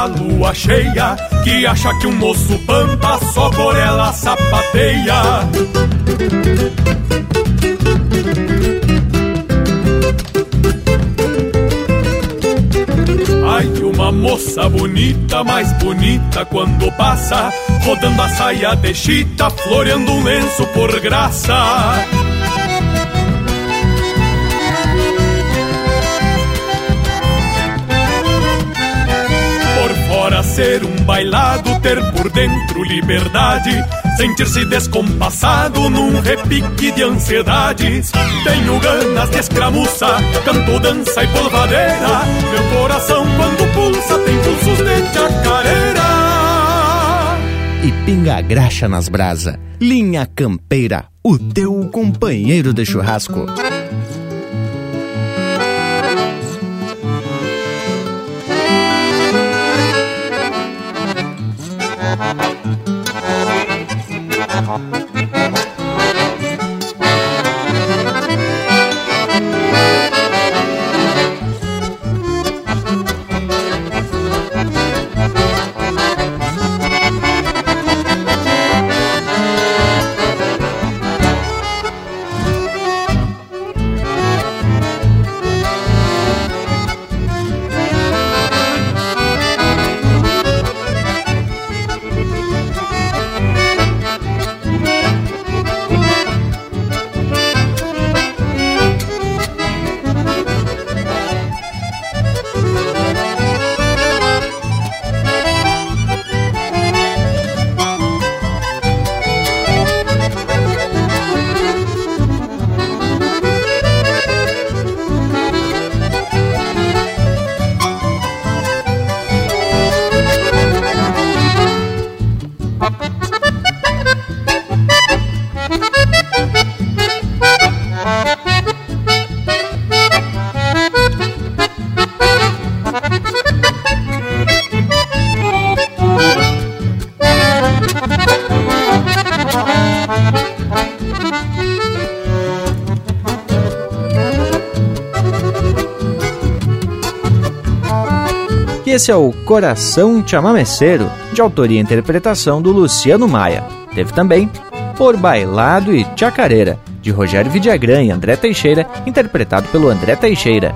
Lua cheia Que acha que um moço pampa só por ela sapateia. Ai, uma moça bonita, mais bonita quando passa Rodando a saia de chita, floreando um lenço por graça ser um bailado, ter por dentro liberdade, sentir-se descompassado num repique de ansiedades. Tenho ganas de escramuça, canto, dança e polvadeira. Meu coração, quando pulsa, tem pulsos de chacareira. E pinga graxa nas brasa. Linha Campeira, o teu companheiro de churrasco. Esse é o Coração Chamameceiro, de autoria e interpretação do Luciano Maia. Teve também Por Bailado e Chacareira, de Rogério Vidagrã e André Teixeira, interpretado pelo André Teixeira.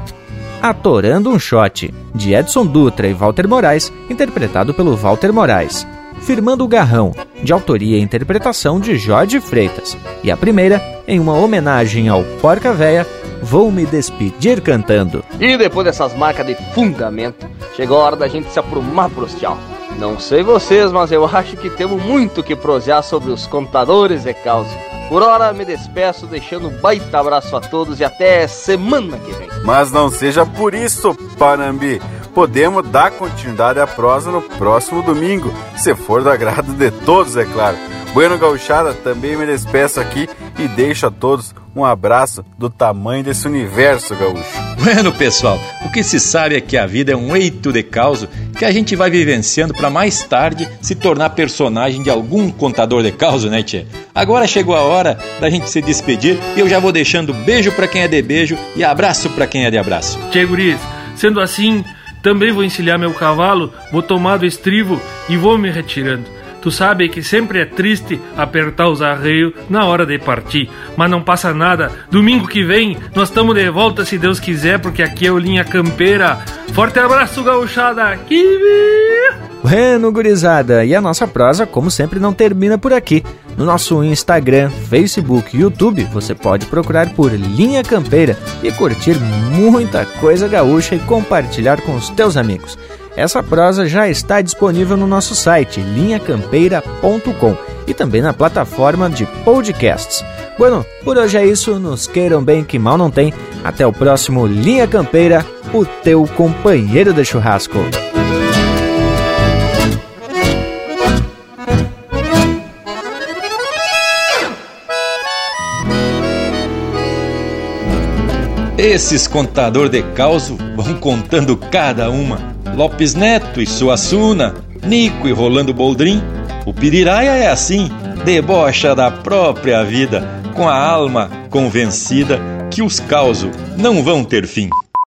Atorando um Shot, de Edson Dutra e Walter Moraes, interpretado pelo Walter Moraes. Firmando o Garrão, de autoria e interpretação de Jorge Freitas. E a primeira, em uma homenagem ao Porca Véia, Vou me despedir cantando. E depois dessas marcas de fundamento, chegou a hora da gente se aprumar pros tchau. Não sei vocês, mas eu acho que temos muito que prosear sobre os contadores de causa. Por hora me despeço, deixando um baita abraço a todos e até semana que vem. Mas não seja por isso, Panambi. Podemos dar continuidade à prosa no próximo domingo, se for do agrado de todos, é claro. Bueno Gauchada, também me despeço aqui e deixo a todos um abraço do tamanho desse universo gaúcho. Bueno, pessoal, o que se sabe é que a vida é um eito de causo que a gente vai vivenciando para mais tarde se tornar personagem de algum contador de causo, né, tchê? Agora chegou a hora da gente se despedir e eu já vou deixando beijo para quem é de beijo e abraço para quem é de abraço. Tchê, guris, sendo assim, também vou encilhar meu cavalo, vou tomar do estribo e vou me retirando. Tu sabe que sempre é triste apertar os arreios na hora de partir, mas não passa nada. Domingo que vem nós estamos de volta se Deus quiser, porque aqui é o Linha Campeira. Forte abraço, gauchada! Que Bueno, gurizada, e a nossa prosa, como sempre, não termina por aqui. No nosso Instagram, Facebook e YouTube, você pode procurar por Linha Campeira e curtir muita coisa gaúcha e compartilhar com os teus amigos. Essa prosa já está disponível no nosso site linhacampeira.com e também na plataforma de podcasts. Bueno, por hoje é isso, nos queiram bem que mal não tem. Até o próximo Linha Campeira, o teu companheiro de churrasco. Esses contador de causo vão contando cada uma Lopes Neto e Suassuna, Nico e Rolando Boldrin. O Piriraia é assim, debocha da própria vida, com a alma convencida que os causos não vão ter fim.